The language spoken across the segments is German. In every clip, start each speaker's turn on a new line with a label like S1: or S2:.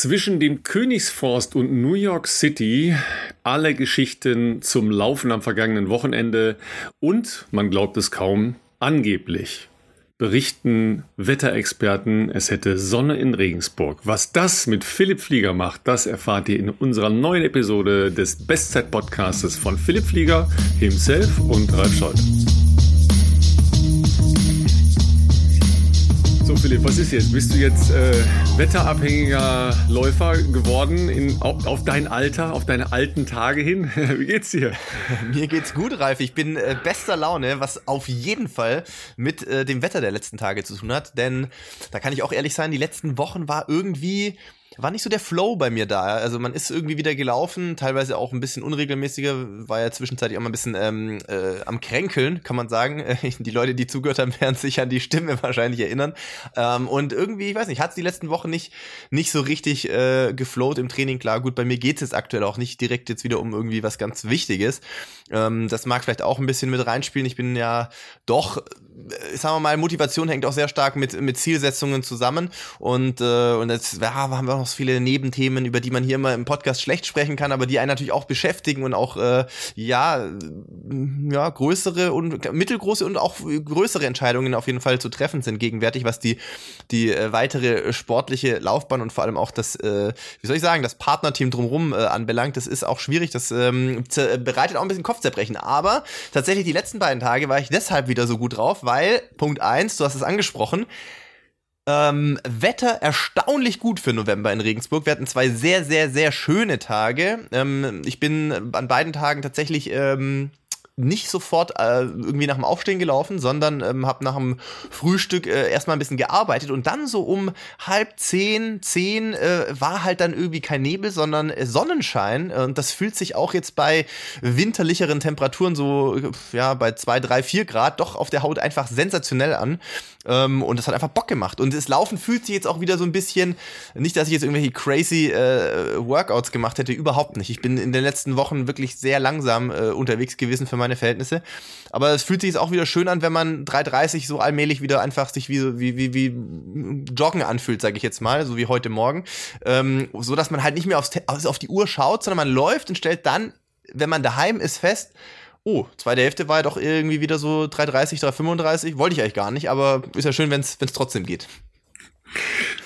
S1: Zwischen dem Königsforst und New York City alle Geschichten zum Laufen am vergangenen Wochenende und, man glaubt es kaum, angeblich berichten Wetterexperten, es hätte Sonne in Regensburg. Was das mit Philipp Flieger macht, das erfahrt ihr in unserer neuen Episode des Bestzeit-Podcastes von Philipp Flieger, himself und Ralf Scholz. So Philipp, was ist jetzt? Bist du jetzt äh, wetterabhängiger Läufer geworden in, auf, auf, dein Alter, auf deine alten Tage hin? Wie geht's dir?
S2: Mir geht's gut, Ralf. Ich bin äh, bester Laune, was auf jeden Fall mit äh, dem Wetter der letzten Tage zu tun hat. Denn da kann ich auch ehrlich sein, die letzten Wochen war irgendwie war nicht so der Flow bei mir da. Also man ist irgendwie wieder gelaufen, teilweise auch ein bisschen unregelmäßiger, war ja zwischenzeitlich auch mal ein bisschen ähm, äh, am Kränkeln, kann man sagen. Die Leute, die zugehört haben, werden sich an die Stimme wahrscheinlich erinnern. Ähm, und irgendwie, ich weiß nicht, hat es die letzten Wochen nicht, nicht so richtig äh, geflowt im Training. Klar, gut, bei mir geht es jetzt aktuell auch nicht direkt jetzt wieder um irgendwie was ganz Wichtiges. Ähm, das mag vielleicht auch ein bisschen mit reinspielen. Ich bin ja doch sagen wir mal, Motivation hängt auch sehr stark mit, mit Zielsetzungen zusammen. Und, äh, und jetzt ja, haben wir auch noch so viele Nebenthemen, über die man hier immer im Podcast schlecht sprechen kann, aber die einen natürlich auch beschäftigen und auch äh, ja, ja, größere und mittelgroße und auch größere Entscheidungen auf jeden Fall zu treffen sind gegenwärtig, was die, die äh, weitere sportliche Laufbahn und vor allem auch das, äh, wie soll ich sagen, das Partnerteam drumherum äh, anbelangt. Das ist auch schwierig, das ähm, bereitet auch ein bisschen Kopfzerbrechen. Aber tatsächlich die letzten beiden Tage war ich deshalb wieder so gut drauf, weil, Punkt eins, du hast es angesprochen, ähm, Wetter erstaunlich gut für November in Regensburg. Wir hatten zwei sehr, sehr, sehr schöne Tage. Ähm, ich bin an beiden Tagen tatsächlich ähm, nicht sofort äh, irgendwie nach dem Aufstehen gelaufen, sondern ähm, habe nach dem Frühstück äh, erstmal ein bisschen gearbeitet und dann so um halb zehn, zehn äh, war halt dann irgendwie kein Nebel, sondern äh, Sonnenschein. Und das fühlt sich auch jetzt bei winterlicheren Temperaturen so ja bei zwei, drei, vier Grad doch auf der Haut einfach sensationell an. Ähm, und das hat einfach Bock gemacht. Und das Laufen fühlt sich jetzt auch wieder so ein bisschen nicht, dass ich jetzt irgendwelche crazy äh, Workouts gemacht hätte, überhaupt nicht. Ich bin in den letzten Wochen wirklich sehr langsam äh, unterwegs gewesen für meine meine Verhältnisse. Aber es fühlt sich auch wieder schön an, wenn man 3,30 so allmählich wieder einfach sich wie, wie, wie, wie Joggen anfühlt, sage ich jetzt mal, so wie heute Morgen. Ähm, so dass man halt nicht mehr aufs, auf die Uhr schaut, sondern man läuft und stellt dann, wenn man daheim ist, fest, oh, zweite Hälfte war ja doch irgendwie wieder so 3,30, 3,35. Wollte ich eigentlich gar nicht, aber ist ja schön, wenn es trotzdem geht.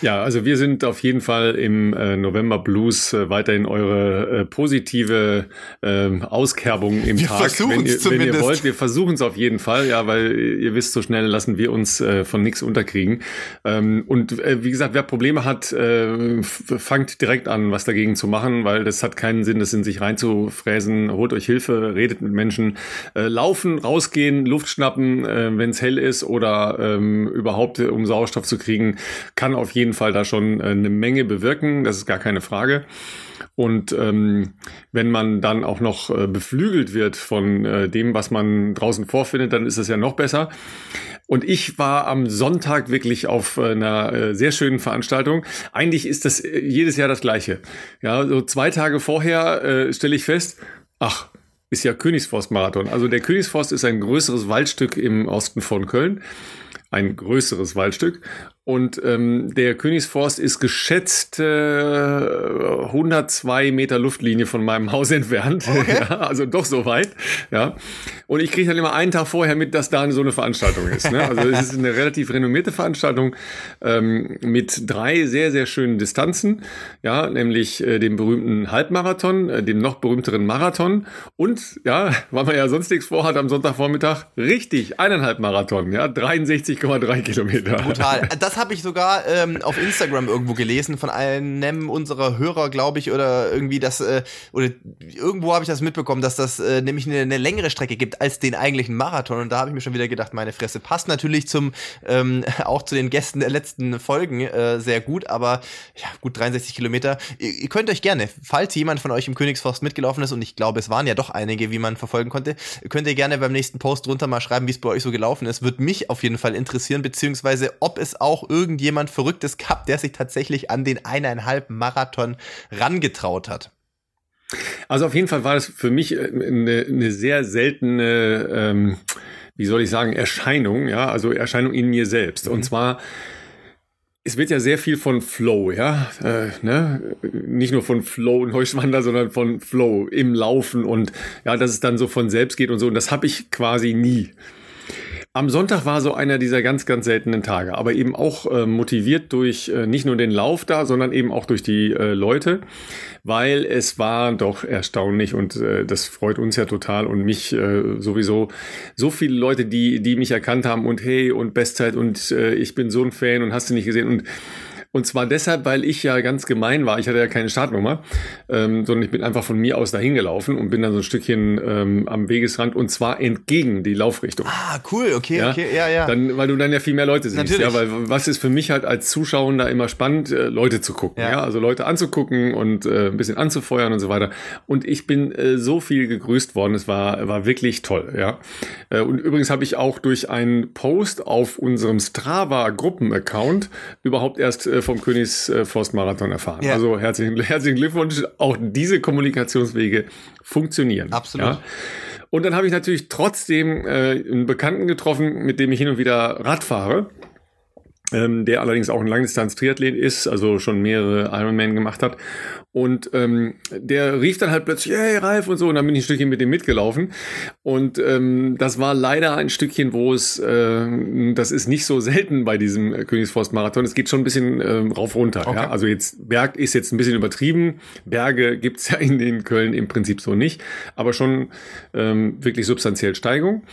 S1: Ja, also wir sind auf jeden Fall im äh, November Blues äh, weiterhin eure äh, positive äh, Auskerbung im
S2: wir
S1: Tag,
S2: wenn ihr, wenn ihr wollt.
S1: Wir versuchen es auf jeden Fall, ja, weil ihr wisst, so schnell lassen wir uns äh, von nichts unterkriegen. Ähm, und äh, wie gesagt, wer Probleme hat, äh, fangt direkt an, was dagegen zu machen, weil das hat keinen Sinn, das in sich reinzufräsen. Holt euch Hilfe, redet mit Menschen, äh, laufen, rausgehen, Luft schnappen, äh, wenn es hell ist oder ähm, überhaupt um Sauerstoff zu kriegen kann auf jeden Fall da schon äh, eine Menge bewirken, das ist gar keine Frage. Und ähm, wenn man dann auch noch äh, beflügelt wird von äh, dem, was man draußen vorfindet, dann ist es ja noch besser. Und ich war am Sonntag wirklich auf äh, einer äh, sehr schönen Veranstaltung. Eigentlich ist das jedes Jahr das Gleiche. Ja, so zwei Tage vorher äh, stelle ich fest, ach, ist ja Königsforst-Marathon. Also der Königsforst ist ein größeres Waldstück im Osten von Köln ein größeres Waldstück. Und ähm, der Königsforst ist geschätzt äh, 102 Meter Luftlinie von meinem Haus entfernt. Okay. Ja, also doch so weit. Ja. Und ich kriege dann immer einen Tag vorher mit, dass da so eine Veranstaltung ist. Ne? Also es ist eine relativ renommierte Veranstaltung ähm, mit drei sehr, sehr schönen Distanzen. Ja, nämlich äh, dem berühmten Halbmarathon, äh, dem noch berühmteren Marathon und, ja, weil man ja sonst nichts vorhat am Sonntagvormittag, richtig, eineinhalb Marathon, ja, 63,3 Kilometer.
S2: Brutal. Das das habe ich sogar ähm, auf Instagram irgendwo gelesen von einem unserer Hörer, glaube ich, oder irgendwie das, äh, oder irgendwo habe ich das mitbekommen, dass das äh, nämlich eine, eine, längere Strecke gibt als den eigentlichen Marathon. Und da habe ich mir schon wieder gedacht, meine Fresse passt natürlich zum, ähm, auch zu den Gästen der letzten Folgen äh, sehr gut, aber ja, gut 63 Kilometer. Ihr, ihr könnt euch gerne, falls jemand von euch im Königsforst mitgelaufen ist, und ich glaube, es waren ja doch einige, wie man verfolgen konnte, könnt ihr gerne beim nächsten Post drunter mal schreiben, wie es bei euch so gelaufen ist. Würde mich auf jeden Fall interessieren, beziehungsweise ob es auch irgendjemand Verrücktes gehabt, der sich tatsächlich an den eineinhalb Marathon rangetraut hat.
S1: Also auf jeden Fall war es für mich äh, eine, eine sehr seltene, ähm, wie soll ich sagen, Erscheinung, ja, also Erscheinung in mir selbst. Mhm. Und zwar es wird ja sehr viel von Flow, ja, äh, ne? nicht nur von Flow und Heuschwander, sondern von Flow im Laufen und ja, dass es dann so von selbst geht und so. Und das habe ich quasi nie. Am Sonntag war so einer dieser ganz, ganz seltenen Tage, aber eben auch äh, motiviert durch äh, nicht nur den Lauf da, sondern eben auch durch die äh, Leute, weil es war doch erstaunlich und äh, das freut uns ja total und mich äh, sowieso so viele Leute, die, die mich erkannt haben und hey und Bestzeit und äh, ich bin so ein Fan und hast du nicht gesehen und und zwar deshalb, weil ich ja ganz gemein war. Ich hatte ja keine Startnummer, ähm, sondern ich bin einfach von mir aus dahin gelaufen und bin dann so ein Stückchen ähm, am Wegesrand und zwar entgegen die Laufrichtung.
S3: Ah, cool, okay,
S1: ja?
S3: okay, ja, ja.
S1: Dann, weil du dann ja viel mehr Leute siehst.
S3: Natürlich.
S1: Ja, weil was ist für mich halt als Zuschauer da immer spannend, äh, Leute zu gucken.
S3: Ja.
S1: Ja. also Leute anzugucken und äh, ein bisschen anzufeuern und so weiter. Und ich bin äh, so viel gegrüßt worden. Es war, war wirklich toll, ja. Äh, und übrigens habe ich auch durch einen Post auf unserem Strava-Gruppen-Account überhaupt erst äh, vom Königsforstmarathon erfahren.
S3: Ja.
S1: Also herzlichen, herzlichen Glückwunsch. Auch diese Kommunikationswege funktionieren.
S3: Absolut.
S1: Ja. Und dann habe ich natürlich trotzdem äh, einen Bekannten getroffen, mit dem ich hin und wieder Rad fahre. Ähm, der allerdings auch ein Langdistanz-Triathlet ist, also schon mehrere Ironman gemacht hat. Und ähm, der rief dann halt plötzlich, hey Ralf und so, und dann bin ich ein Stückchen mit dem mitgelaufen. Und ähm, das war leider ein Stückchen, wo es, äh, das ist nicht so selten bei diesem äh, Königsforst-Marathon. Es geht schon ein bisschen ähm, rauf runter.
S3: Okay.
S1: Ja? Also jetzt Berg ist jetzt ein bisschen übertrieben. Berge gibt's ja in den Köln im Prinzip so nicht, aber schon ähm, wirklich substanziell Steigung.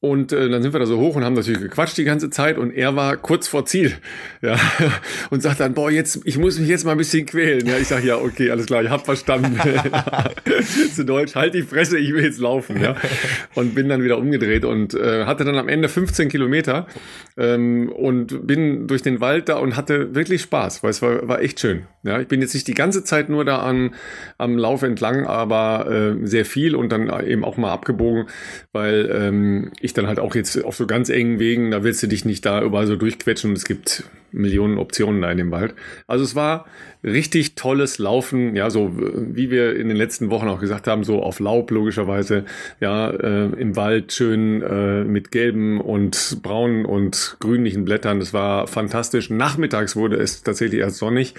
S1: Und äh, dann sind wir da so hoch und haben natürlich gequatscht die ganze Zeit und er war kurz vor Ziel. Ja. Und sagt dann, boah, jetzt, ich muss mich jetzt mal ein bisschen quälen. Ja, ich sage, ja, okay, alles klar, ich hab verstanden. Zu Deutsch, halt die Fresse, ich will jetzt laufen. Ja. Und bin dann wieder umgedreht und äh, hatte dann am Ende 15 Kilometer ähm, und bin durch den Wald da und hatte wirklich Spaß, weil es war, war echt schön. Ja, ich bin jetzt nicht die ganze Zeit nur da an, am Lauf entlang, aber äh, sehr viel und dann eben auch mal abgebogen, weil ähm, ich dann halt auch jetzt auf so ganz engen Wegen, da willst du dich nicht da überall so durchquetschen und es gibt Millionen Optionen da in dem Wald. Also es war richtig tolles Laufen, ja, so wie wir in den letzten Wochen auch gesagt haben, so auf Laub logischerweise, ja, äh, im Wald schön äh, mit gelben und braunen und grünlichen Blättern. Das war fantastisch. Nachmittags wurde es tatsächlich erst sonnig.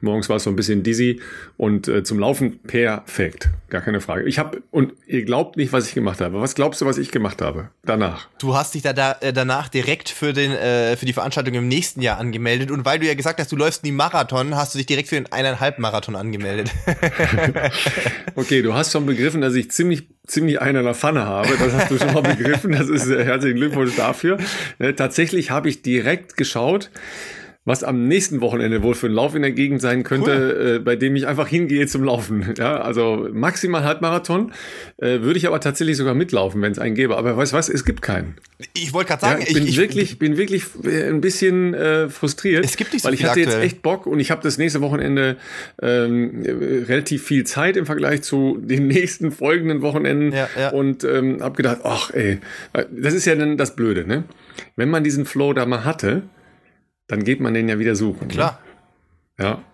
S1: Morgens war es so ein bisschen dizzy und äh, zum Laufen perfekt, gar keine Frage. Ich habe und ihr glaubt nicht, was ich gemacht habe. Was glaubst du, was ich gemacht habe danach?
S3: Du hast dich da, da äh, danach direkt für den äh, für die Veranstaltung im nächsten Jahr angemeldet und weil du ja gesagt hast, du läufst nie Marathon, hast du dich direkt für den eineinhalb Marathon angemeldet.
S1: Okay, du hast schon begriffen, dass ich ziemlich ziemlich einen in der Pfanne habe. Das hast du schon mal begriffen. Das ist äh, herzlichen Glückwunsch dafür. Äh, tatsächlich habe ich direkt geschaut was am nächsten Wochenende wohl für ein Lauf in der Gegend sein könnte, cool. äh, bei dem ich einfach hingehe zum Laufen. Ja, also maximal Halbmarathon, äh, würde ich aber tatsächlich sogar mitlaufen, wenn es einen gäbe. Aber weißt du was, es gibt keinen.
S3: Ich wollte gerade sagen,
S1: ja, ich bin
S3: ich,
S1: wirklich, bin wirklich ein bisschen äh, frustriert.
S3: Es gibt nicht so
S1: weil ich hatte
S3: aktuell.
S1: jetzt echt Bock und ich habe das nächste Wochenende ähm, relativ viel Zeit im Vergleich zu den nächsten folgenden Wochenenden
S3: Ja, ja.
S1: und ähm, habe gedacht, ach ey, das ist ja dann das Blöde, ne? Wenn man diesen Flow da mal hatte, dann geht man den ja wieder suchen.
S3: Klar.
S1: Ne? Ja.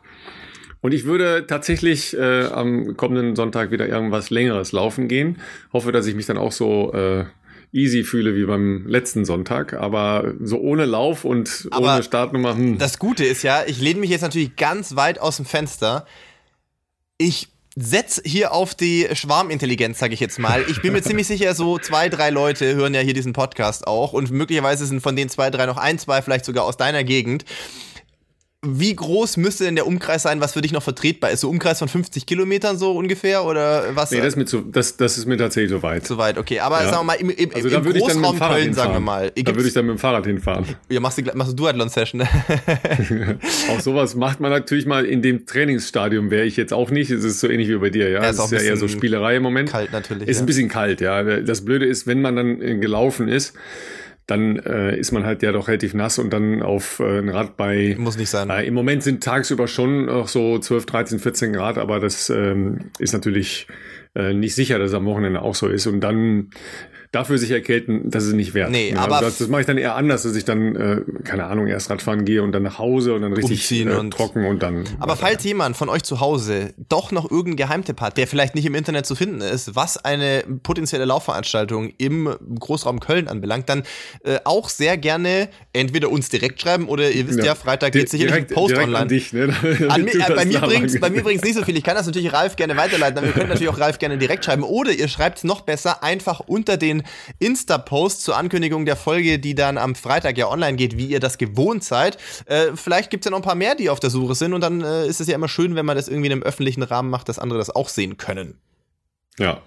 S1: Und ich würde tatsächlich äh, am kommenden Sonntag wieder irgendwas Längeres laufen gehen. Hoffe, dass ich mich dann auch so äh, easy fühle wie beim letzten Sonntag. Aber so ohne Lauf und
S3: Aber
S1: ohne Startnummer. Hm.
S3: Das Gute ist ja, ich lehne mich jetzt natürlich ganz weit aus dem Fenster. Ich setz hier auf die Schwarmintelligenz, sage ich jetzt mal. Ich bin mir ziemlich sicher, so zwei, drei Leute hören ja hier diesen Podcast auch und möglicherweise sind von den zwei, drei noch ein, zwei vielleicht sogar aus deiner Gegend. Wie groß müsste denn der Umkreis sein, was für dich noch vertretbar ist? So Umkreis von 50 Kilometern so ungefähr oder was?
S1: Nee, das ist, mir zu, das, das ist mir tatsächlich so weit.
S3: zu weit, okay. Aber
S1: Ja.
S3: sagen wir mal, im, im,
S1: Also
S3: im
S1: da würde ich dann mit dem
S3: Großraum Köln, sagen wir mal.
S1: Da würde ich dann mit dem Fahrrad hinfahren.
S3: ja, machst du, machst du Duathlon-Session.
S1: Auch sowas macht man natürlich mal in dem Trainingsstadium, wäre ich jetzt auch nicht. Es ist so ähnlich wie bei dir, ja.
S3: Ja, ist auch
S1: ist ja eher so Spielerei im Moment.
S3: Kalt natürlich.
S1: Ist
S3: ja.
S1: ein bisschen kalt, ja. Das Blöde ist, wenn man dann äh, gelaufen ist, dann äh, ist man halt ja doch relativ nass und dann auf äh, ein Rad bei.
S3: Muss nicht sein.
S1: Äh, Im Moment sind tagsüber schon noch so 12, 13, 14 Grad, aber das ähm, ist natürlich äh, nicht sicher, dass es am Wochenende auch so ist. Und dann dafür sich erkälten, das ist nicht wert.
S2: Nee,
S1: ja,
S2: aber
S1: das, das mache ich dann eher anders, dass ich dann, äh, keine Ahnung, erst Radfahren gehe und dann nach Hause und dann richtig äh,
S2: und-
S1: trocken und dann.
S2: Aber falls jemand von euch zu Hause doch noch irgendeinen Geheimtipp hat, der vielleicht nicht im Internet zu finden ist, was eine potenzielle Laufveranstaltung im Großraum Köln anbelangt, dann äh, auch sehr gerne entweder uns direkt schreiben oder ihr wisst ja, Freitag geht sicherlich ein
S1: direkt,
S2: Post
S1: direkt
S2: online.
S1: An dich, ne?
S2: An mi- äh, bei, mir bringt's, bei mir bringt's nicht so viel. Ich kann das natürlich Ralf gerne weiterleiten, aber ihr könnt natürlich auch Ralf gerne direkt schreiben. Oder ihr schreibt noch besser einfach unter den Insta-Post zur Ankündigung der Folge, die dann am Freitag ja online geht, wie ihr das gewohnt seid. Äh, vielleicht gibt's ja noch ein paar mehr, die auf der Suche sind. Und dann äh, ist es ja immer schön, wenn man das irgendwie in einem öffentlichen Rahmen macht, dass andere das auch sehen können.
S1: Ja.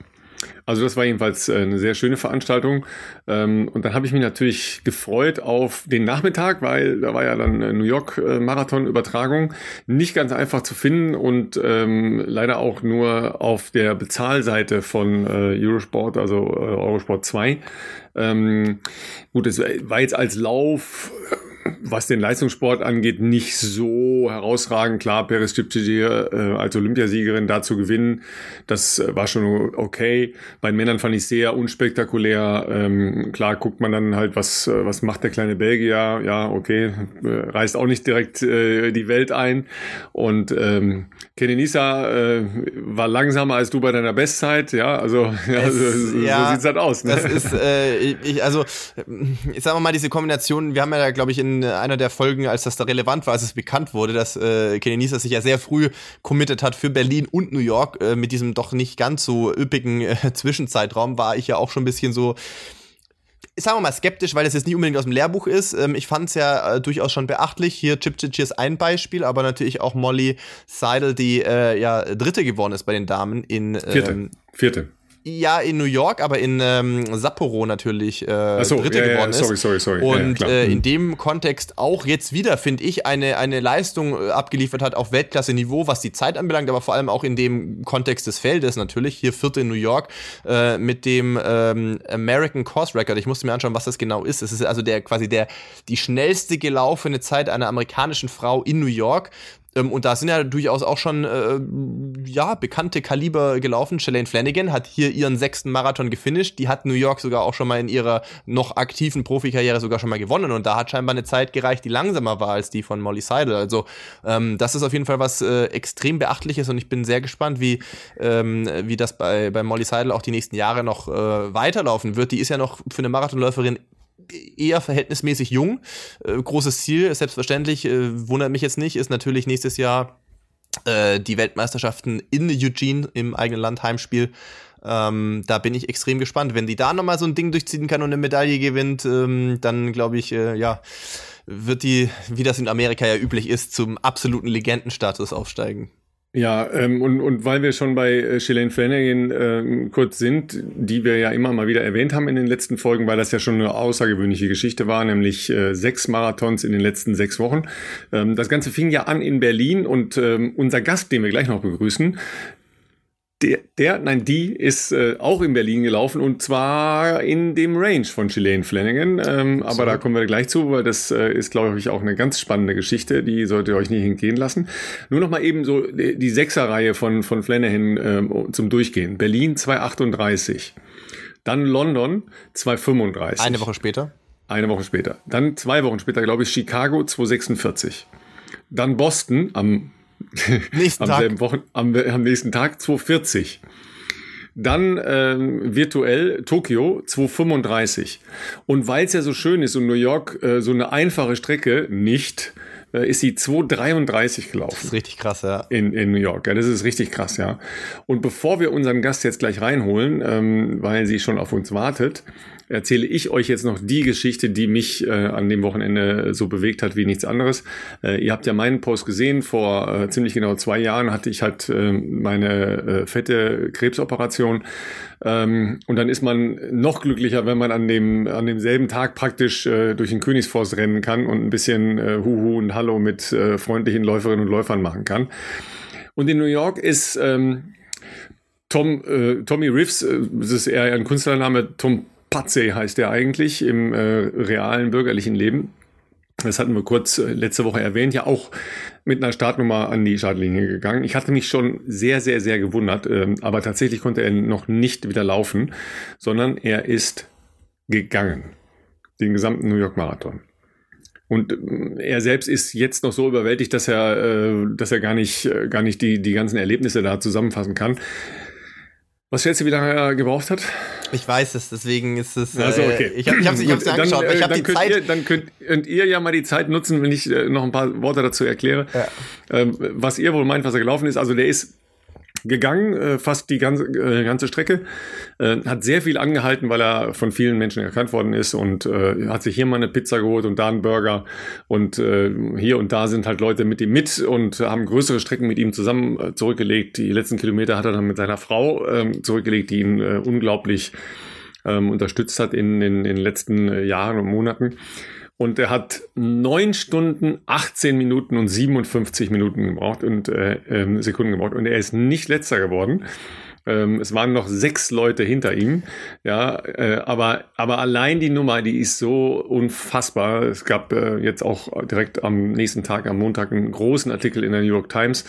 S1: Also das war jedenfalls äh, eine sehr schöne Veranstaltung. Ähm, Und dann habe ich mich natürlich gefreut auf den Nachmittag, weil da war ja dann äh, New York äh, Marathon Übertragung. Nicht ganz einfach zu finden und ähm, leider auch nur auf der Bezahlseite von Eurosport, also Eurosport 2. Ähm, gut, es war jetzt als Lauf was den Leistungssport angeht, nicht so herausragend. Klar, Peres Cipcic äh, als Olympiasiegerin da zu gewinnen, das äh, war schon okay. Bei den Männern fand ich sehr unspektakulär. Ähm, klar guckt man dann halt, was, äh, was macht der kleine Belgier. Ja, okay, äh, reißt auch nicht direkt äh, die Welt ein. Und ähm, Kenenisa äh, war langsamer als du bei deiner Bestzeit. Ja, also ja,
S2: Es-
S1: so, so
S2: ja,
S1: sieht's halt aus. Ne?
S2: Das ist, äh, ich- also, ich sag mal, diese Kombination, wir haben ja, glaube ich, in einer der Folgen, als das da relevant war, als es bekannt wurde, dass äh, Kenny Nisa sich ja sehr früh committed hat für Berlin und New York, äh, mit diesem doch nicht ganz so üppigen äh, Zwischenzeitraum, war ich ja auch schon ein bisschen so, sagen wir mal skeptisch, weil es jetzt nicht unbedingt aus dem Lehrbuch ist. Ähm, ich fand es ja äh, durchaus schon beachtlich. Hier Chip Chip ist ein Beispiel, aber natürlich auch Molly Seidel, die äh, ja Dritte geworden ist bei den Damen in
S1: Vierte.
S2: ähm,
S1: Vierte.
S2: Ja, in New York, aber in ähm, Sapporo natürlich äh,
S1: so,
S2: Dritte
S1: ja, ja,
S2: geworden ist.
S1: sorry, sorry, sorry. Ja, ja,
S2: Und
S1: klar.
S2: äh,
S1: Mhm.
S2: in dem Kontext auch jetzt wieder, finde ich, eine, eine Leistung äh, abgeliefert hat auf Weltklasse-Niveau, was die Zeit anbelangt, aber vor allem auch in dem Kontext des Feldes natürlich. Hier vierte in New York äh, mit dem ähm, American Course Record. Ich musste mir anschauen, was das genau ist. Es ist also der quasi der die schnellste gelaufene Zeit einer amerikanischen Frau in New York. Ähm, Und da sind ja durchaus auch schon äh, ja, bekannte Kaliber gelaufen. Shalane Flanagan hat hier ihren sechsten Marathon gefinisht. Die hat New York sogar auch schon mal in ihrer noch aktiven Profikarriere sogar schon mal gewonnen. Und da hat scheinbar eine Zeit gereicht, die langsamer war als die von Molly Seidel. Also ähm, das ist auf jeden Fall was äh, extrem beachtliches und ich bin sehr gespannt, wie, ähm, wie das bei, bei Molly Seidel auch die nächsten Jahre noch äh, weiterlaufen wird. Die ist ja noch für eine Marathonläuferin eher verhältnismäßig jung. Äh, großes Ziel, selbstverständlich, äh, wundert mich jetzt nicht, ist natürlich nächstes Jahr äh, die Weltmeisterschaften in Eugene im eigenen Land Heimspiel. Ähm, da bin ich extrem gespannt. Wenn die da nochmal so ein Ding durchziehen kann und eine Medaille gewinnt, ähm, dann glaube ich, äh, ja, wird die, wie das in Amerika ja üblich ist, zum absoluten Legendenstatus aufsteigen.
S1: Ja, ähm, und, und weil wir schon bei äh, Shalane Flanagan ähm, kurz sind, die wir ja immer mal wieder erwähnt haben in den letzten Folgen, weil das ja schon eine außergewöhnliche Geschichte war, nämlich äh, sechs Marathons in den letzten sechs Wochen. Ähm, das Ganze fing ja an in Berlin und ähm, unser Gast, den wir gleich noch begrüßen, der, der, nein, die ist äh, auch in Berlin gelaufen und zwar in dem Range von Ghislaine Flanagan. Ähm, aber da kommen wir gleich zu, weil das äh, ist, glaube ich, auch eine ganz spannende Geschichte. Die solltet ihr euch nicht entgehen lassen. Nur noch mal eben so die, die Sechserreihe von, von Flanagan ähm, zum Durchgehen. Berlin 238. Dann London 235.
S2: Eine Woche später.
S1: Eine Woche später. Dann zwei Wochen später, glaube ich, Chicago 246. Dann Boston am
S2: Nächsten
S1: am
S2: Tag.
S1: selben Wochen, am, am nächsten Tag 240. Dann ähm, virtuell Tokio 235. Und weil es ja so schön ist und New York äh, so eine einfache Strecke nicht, äh, ist sie 233 gelaufen
S2: Das ist richtig krass, ja.
S1: in, in New York. Ja, das ist richtig krass, ja. Und bevor wir unseren Gast jetzt gleich reinholen, ähm, weil sie schon auf uns wartet, erzähle ich euch jetzt noch die Geschichte, die mich äh, an dem Wochenende so bewegt hat wie nichts anderes. Äh, ihr habt ja meinen Post gesehen. Vor äh, ziemlich genau zwei Jahren hatte ich halt äh, meine äh, fette Krebsoperation. Ähm, und dann ist man noch glücklicher, wenn man an dem an demselben Tag praktisch äh, durch den Königsforst rennen kann und ein bisschen äh, Huhu und Hallo mit äh, freundlichen Läuferinnen und Läufern machen kann. Und in New York ist ähm, Tom, äh, Tommy Riffs, äh, das ist eher ein Künstlername, Tom Patze heißt er eigentlich im äh, realen bürgerlichen Leben. das hatten wir kurz äh, letzte Woche erwähnt, ja auch mit einer Startnummer an die Startlinie gegangen. Ich hatte mich schon sehr, sehr, sehr gewundert, ähm, aber tatsächlich konnte er noch nicht wieder laufen, sondern er ist gegangen. Den gesamten New York Marathon. Und äh, er selbst ist jetzt noch so überwältigt, dass er, äh, dass er gar nicht, gar nicht die, die ganzen Erlebnisse da zusammenfassen kann. Was schätzt du, wie lange er gebraucht hat?
S2: Ich weiß es, deswegen ist es.
S1: Also, okay.
S2: Äh, ich habe es nicht angeschaut,
S1: dann,
S2: ich habe
S1: die
S2: könnt Zeit.
S1: Ihr, dann könnt, könnt, ihr ja mal die Zeit nutzen, wenn ich äh, noch ein paar Worte dazu erkläre. Ja. Ähm, was ihr wohl meint, was er gelaufen ist. Also der ist gegangen, äh, fast die ganze, äh, ganze Strecke. Äh, hat sehr viel angehalten, weil er von vielen Menschen erkannt worden ist und äh, hat sich hier mal eine Pizza geholt und da einen Burger. Und äh, hier und da sind halt Leute mit ihm mit und haben größere Strecken mit ihm zusammen äh, zurückgelegt. Die letzten Kilometer hat er dann mit seiner Frau äh, zurückgelegt, die ihn äh, unglaublich ähm, unterstützt hat in, in, in den letzten äh, Jahren und Monaten. Und er hat neun Stunden, 18 Minuten und 57 Minuten gebraucht und äh, äh, Sekunden gebraucht. Und er ist nicht letzter geworden. Ähm, es waren noch sechs Leute hinter ihm. Ja, äh, aber, aber allein die Nummer, die ist so unfassbar. Es gab äh, jetzt auch direkt am nächsten Tag, am Montag, einen großen Artikel in der New York Times.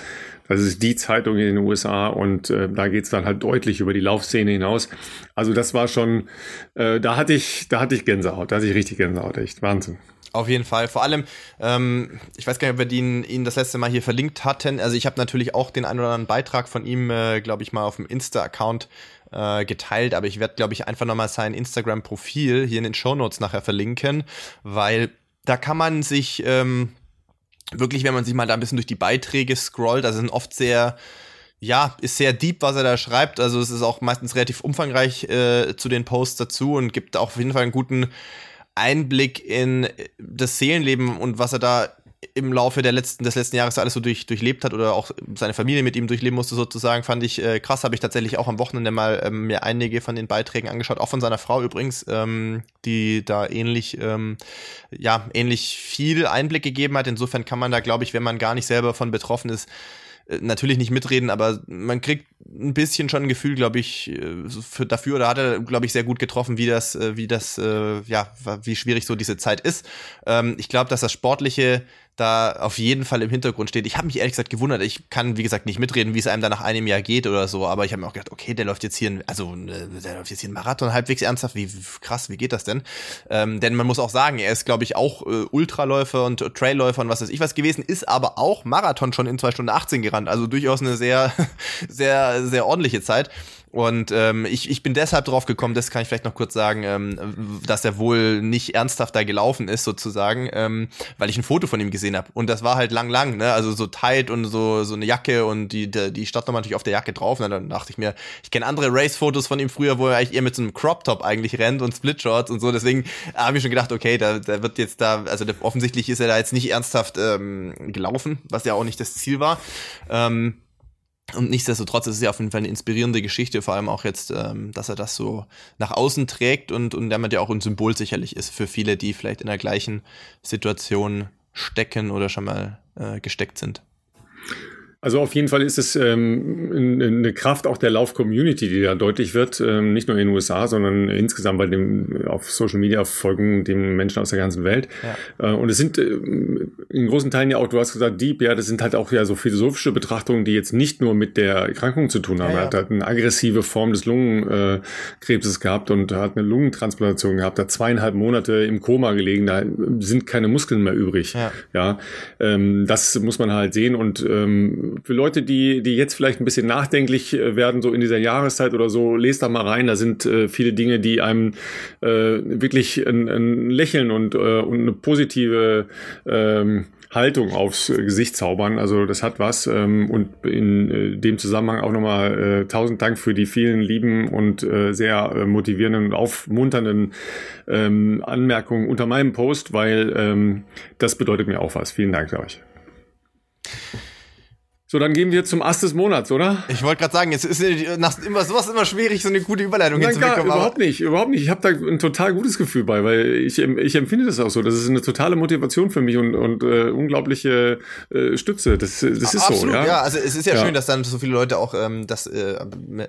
S1: Das ist die Zeitung in den USA und äh, da geht's dann halt deutlich über die Laufszene hinaus. Also das war schon, äh, da hatte ich, da hatte ich Gänsehaut, da hatte ich richtig Gänsehaut, echt Wahnsinn.
S2: Auf jeden Fall. Vor allem, ähm, ich weiß gar nicht, ob wir ihn, ihn das letzte Mal hier verlinkt hatten. Also ich habe natürlich auch den einen oder anderen Beitrag von ihm, äh, glaube ich, mal auf dem Insta-Account äh, geteilt, aber ich werde, glaube ich, einfach nochmal sein Instagram-Profil hier in den Show Notes nachher verlinken, weil da kann man sich ähm, wirklich, wenn man sich mal da ein bisschen durch die Beiträge scrollt, also sind oft sehr ja, ist sehr deep, was er da schreibt. Also es ist auch meistens relativ umfangreich äh, zu den Posts dazu und gibt auch auf jeden Fall einen guten Einblick in das Seelenleben und was er da im Laufe der letzten, des letzten Jahres alles so durch, durchlebt hat oder auch seine Familie mit ihm durchleben musste, sozusagen, fand ich äh, krass. Habe ich tatsächlich auch am Wochenende mal ähm, mir einige von den Beiträgen angeschaut, auch von seiner Frau übrigens, ähm, die da ähnlich, ähm, ja, ähnlich viel Einblick gegeben hat. Insofern kann man da, glaube ich, wenn man gar nicht selber von betroffen ist, natürlich nicht mitreden, aber man kriegt ein bisschen schon ein Gefühl, glaube ich, äh, für, dafür oder hat er, glaube ich, sehr gut getroffen, wie das, äh, wie das, ja, wie schwierig so diese Zeit ist. Ähm, ich glaube, dass das Sportliche da auf jeden Fall im Hintergrund steht. Ich habe mich ehrlich gesagt gewundert. Ich kann, wie gesagt, nicht mitreden, wie es einem da nach einem Jahr geht oder so, aber ich habe mir auch gedacht, okay, der läuft jetzt hier, also der läuft jetzt hier einen Marathon halbwegs ernsthaft. Wie krass, wie geht das denn? Ähm, denn man muss auch sagen, er ist, glaube ich, auch äh, Ultraläufer und Trailläufer und was weiß ich was gewesen, ist aber auch Marathon schon in zwei Stunden 18 gerannt. Also durchaus eine sehr, sehr, sehr ordentliche Zeit. Und ähm, ich, ich bin deshalb drauf gekommen, das kann ich vielleicht noch kurz sagen, ähm, dass er wohl nicht ernsthaft da gelaufen ist, sozusagen, ähm, weil ich ein Foto von ihm gesehen habe. Und das war halt lang, lang, ne? Also so tight und so, so eine Jacke und die, die, die stand nochmal natürlich auf der Jacke drauf. Und dann dachte ich mir, ich kenne andere Race-Fotos von ihm früher, wo er eigentlich eher mit so einem Crop-Top eigentlich rennt und Split-Shorts und so. Deswegen habe ich schon gedacht, okay, da, da wird jetzt da, also der, offensichtlich ist er da jetzt nicht ernsthaft ähm, gelaufen, was ja auch nicht das Ziel war. Ähm, und nichtsdestotrotz ist es ja auf jeden Fall eine inspirierende Geschichte, vor allem auch jetzt, ähm, dass er das so nach außen trägt und, und damit ja auch ein Symbol sicherlich ist für viele, die vielleicht in der gleichen Situation stecken oder schon mal äh, gesteckt sind.
S1: Also auf jeden Fall ist es ähm, eine Kraft auch der Lauf-Community, die da deutlich wird, ähm, nicht nur in den USA, sondern insgesamt bei dem auf Social Media folgen den Menschen aus der ganzen Welt. Ja. Äh, und es sind äh, in großen Teilen ja auch, du hast gesagt, Deep, ja, das sind halt auch ja so philosophische Betrachtungen, die jetzt nicht nur mit der Erkrankung zu tun haben. Ja, ja. Er hat halt eine aggressive Form des Lungenkrebses gehabt und hat eine Lungentransplantation gehabt, hat zweieinhalb Monate im Koma gelegen, da sind keine Muskeln mehr übrig. Ja, ja ähm, das muss man halt sehen und ähm, für Leute, die, die jetzt vielleicht ein bisschen nachdenklich äh, werden, so in dieser Jahreszeit oder so, lest da mal rein. Da sind äh, viele Dinge, die einem äh, wirklich ein, ein Lächeln und, äh, und eine positive ähm, Haltung aufs Gesicht zaubern. Also das hat was. Ähm, und in äh, dem Zusammenhang auch nochmal äh, tausend Dank für die vielen lieben und äh, sehr äh, motivierenden und aufmunternden ähm, Anmerkungen unter meinem Post, weil ähm, das bedeutet mir auch was. Vielen Dank euch. So, dann gehen wir zum Ast des Monats, oder?
S2: Ich wollte gerade sagen, es ist nach immer sowas immer schwierig, so eine gute Überleitung
S1: Nein, gar, überhaupt nicht, überhaupt nicht. Ich habe da ein total gutes Gefühl bei, weil ich, ich empfinde das auch so. Das ist eine totale Motivation für mich und, und äh, unglaubliche äh, Stütze. Das, das ist Absolut, so, ja.
S2: Ja, also es ist ja, ja, schön, dass dann so viele Leute auch ähm, das äh,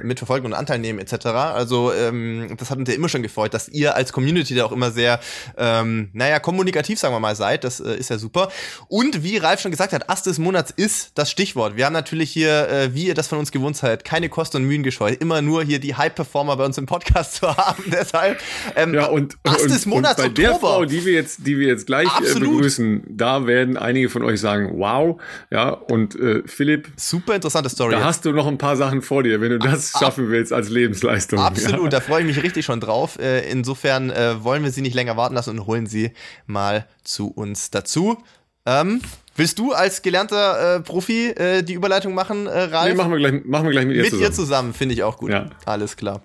S2: mitverfolgen und Anteil nehmen etc. Also ähm, das hat uns ja immer schon gefreut, dass ihr als Community da auch immer sehr, ähm, naja, kommunikativ, sagen wir mal, seid. Das äh, ist ja super. Und wie Ralf schon gesagt hat, Ast des Monats ist das Stichwort. Stichwort. Wir haben natürlich hier, äh, wie ihr das von uns gewohnt seid, keine Kosten und Mühen gescheut. Immer nur hier die High-Performer bei uns im Podcast zu haben. Deshalb
S1: ähm, ja, und, Ast und, des Monats und bei Oktober. der Frau, die wir jetzt, die wir jetzt gleich äh, begrüßen, da werden einige von euch sagen, wow. Ja, und äh, Philipp.
S2: Super interessante Story.
S1: Da hast du noch ein paar Sachen vor dir, wenn du das ah, schaffen willst als Lebensleistung.
S2: Absolut, ja. da freue ich mich richtig schon drauf. Äh, insofern äh, wollen wir sie nicht länger warten lassen und holen sie mal zu uns dazu. Ähm, Willst du als gelernter äh, Profi äh, die Überleitung machen, äh, Ralf?
S1: Nee, machen wir gleich, machen wir gleich mit ihr
S2: mit zusammen. Mit ihr zusammen, finde ich auch gut. Ja. Alles klar.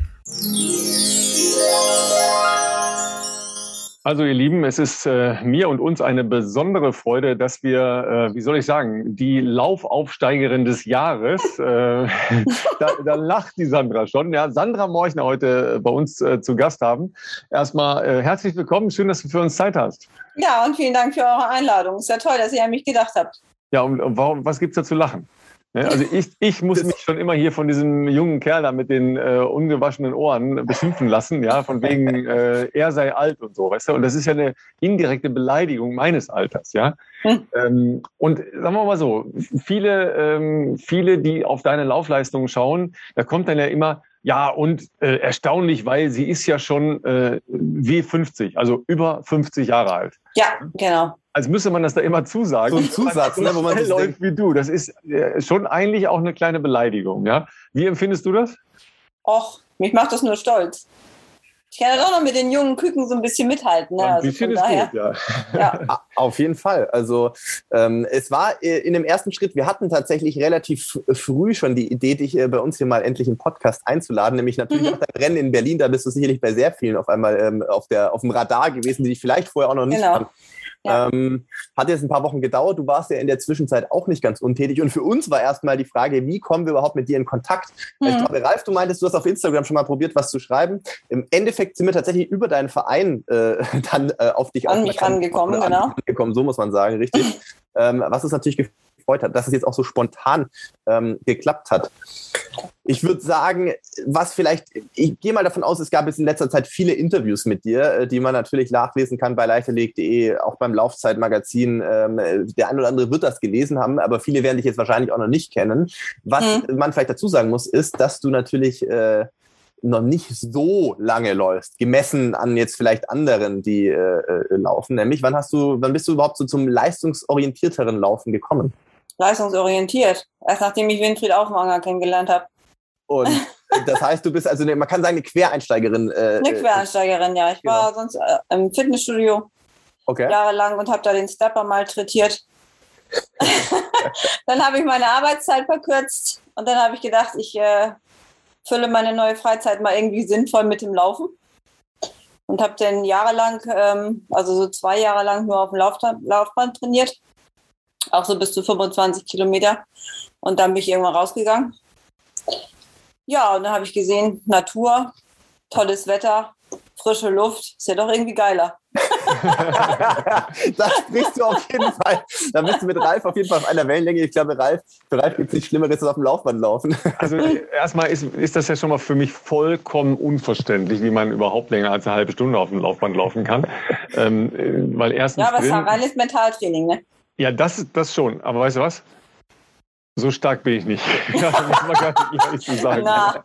S1: Also ihr Lieben, es ist äh, mir und uns eine besondere Freude, dass wir, äh, wie soll ich sagen, die Laufaufsteigerin des Jahres, äh, da, da lacht die Sandra schon, ja, Sandra Morchner heute bei uns äh, zu Gast haben. Erstmal äh, herzlich willkommen, schön, dass du für uns Zeit hast.
S4: Ja, und vielen Dank für eure Einladung. Ist ja toll, dass ihr an mich gedacht habt.
S1: Ja, und, und warum, was gibt's da zu lachen? Also ich, ich muss mich schon immer hier von diesem jungen Kerl da mit den äh, ungewaschenen Ohren beschimpfen lassen, ja, von wegen äh, er sei alt und so, weißt du? Und das ist ja eine indirekte Beleidigung meines Alters, ja. Hm. Ähm, und sagen wir mal so, viele, ähm, viele, die auf deine Laufleistungen schauen, da kommt dann ja immer, ja, und äh, erstaunlich, weil sie ist ja schon äh, W50, also über 50 Jahre alt.
S4: Ja, genau
S1: als müsste man das da immer zusagen.
S2: So ein Zusatz, ne,
S1: wo man so läuft wie du. Das ist äh, schon eigentlich auch eine kleine Beleidigung. Ja? Wie empfindest du das?
S4: Och, mich macht das nur stolz. Ich kann ja doch noch mit den jungen Küken so ein bisschen mithalten. Ne?
S1: Ein also bisschen ist daher, gut, ja.
S2: ja. Auf jeden Fall. Also ähm, es war äh, in dem ersten Schritt, wir hatten tatsächlich relativ früh schon die Idee, dich äh, bei uns hier mal endlich im Podcast einzuladen, nämlich natürlich mhm. auch dein Rennen in Berlin. Da bist du sicherlich bei sehr vielen auf einmal ähm, auf, der, auf dem Radar gewesen, die dich vielleicht vorher auch noch nicht genau. Ja. Ähm, hat jetzt ein paar Wochen gedauert. Du warst ja in der Zwischenzeit auch nicht ganz untätig. Und für uns war erstmal die Frage, wie kommen wir überhaupt mit dir in Kontakt? Mhm. Ich glaube, Ralf, du meintest, du hast auf Instagram schon mal probiert, was zu schreiben. Im Endeffekt sind wir tatsächlich über deinen Verein äh, dann äh, auf dich
S4: An mich rangekommen, genau.
S2: Angekommen, so muss man sagen, richtig. ähm, was ist natürlich gefreut hat, dass es jetzt auch so spontan ähm, geklappt hat. Ich würde sagen, was vielleicht, ich gehe mal davon aus, es gab jetzt in letzter Zeit viele Interviews mit dir, äh, die man natürlich nachlesen kann bei leichterleg.de, auch beim Laufzeitmagazin. Ähm, der ein oder andere wird das gelesen haben, aber viele werden dich jetzt wahrscheinlich auch noch nicht kennen. Was mhm. man vielleicht dazu sagen muss, ist, dass du natürlich äh, noch nicht so lange läufst, gemessen an jetzt vielleicht anderen, die äh, äh laufen. Nämlich, wann hast du, wann bist du überhaupt so zum leistungsorientierteren Laufen gekommen?
S4: Leistungsorientiert. Erst nachdem ich Winfried Aufmanger kennengelernt habe.
S2: Und das heißt, du bist also, eine, man kann sagen, eine Quereinsteigerin.
S4: Äh, eine Quereinsteigerin, ja. Ich genau. war sonst äh, im Fitnessstudio okay. jahrelang und habe da den Stepper malträtiert. dann habe ich meine Arbeitszeit verkürzt und dann habe ich gedacht, ich äh, fülle meine neue Freizeit mal irgendwie sinnvoll mit dem Laufen. Und habe dann jahrelang, ähm, also so zwei Jahre lang nur auf dem Laufband trainiert auch so bis zu 25 Kilometer. Und dann bin ich irgendwann rausgegangen. Ja, und dann habe ich gesehen, Natur, tolles Wetter, frische Luft, ist ja doch irgendwie geiler.
S2: da sprichst du auf jeden Fall. Da bist du mit Ralf auf jeden Fall auf einer Wellenlänge. Ich glaube, Ralf, für Ralf gibt es nichts Schlimmeres als auf dem Laufband laufen.
S1: Also erstmal ist, ist das ja schon mal für mich vollkommen unverständlich, wie man überhaupt länger als eine halbe Stunde auf dem Laufband laufen kann. Ähm, weil erstens
S4: ja, aber es ist reines Mentaltraining, ne?
S1: Ja, das, das schon. Aber weißt du was? So stark bin ich nicht. das muss man gar nicht ehrlich zu sagen. Na.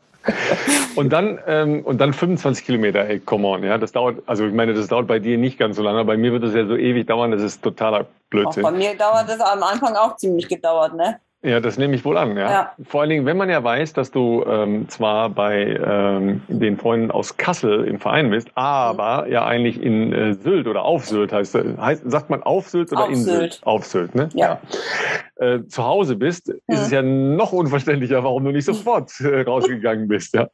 S1: Und dann, ähm, und dann 25 Kilometer, ey, come on, ja, das dauert, also ich meine, das dauert bei dir nicht ganz so lange, bei mir wird das ja so ewig dauern, das ist totaler Blödsinn.
S4: Auch bei mir dauert das am Anfang auch ziemlich gedauert, ne?
S1: Ja, das nehme ich wohl an, ja. ja. Vor allen Dingen, wenn man ja weiß, dass du ähm, zwar bei ähm, den Freunden aus Kassel im Verein bist, aber mhm. ja eigentlich in äh, Sylt oder auf Sylt heißt, heißt sagt man auf Sylt oder auf in Sylt? Sylt? Auf Sylt, ne? Ja. ja. Äh, zu Hause bist, mhm. ist es ja noch unverständlicher, warum du nicht sofort äh, rausgegangen bist, ja.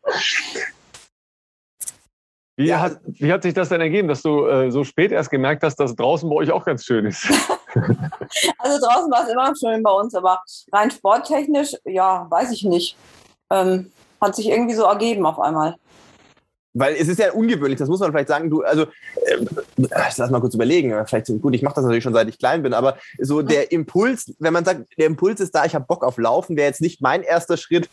S1: Wie, ja. hat, wie hat sich das denn ergeben, dass du äh, so spät erst gemerkt hast, dass draußen bei euch auch ganz schön ist?
S4: also draußen war es immer schön bei uns, aber rein sporttechnisch, ja, weiß ich nicht. Ähm, hat sich irgendwie so ergeben auf einmal.
S2: Weil es ist ja ungewöhnlich, das muss man vielleicht sagen, du, also, äh, lass mal kurz überlegen, vielleicht, gut, ich mache das natürlich schon seit ich klein bin, aber so der Impuls, wenn man sagt, der Impuls ist da, ich habe Bock auf Laufen, wäre jetzt nicht mein erster Schritt,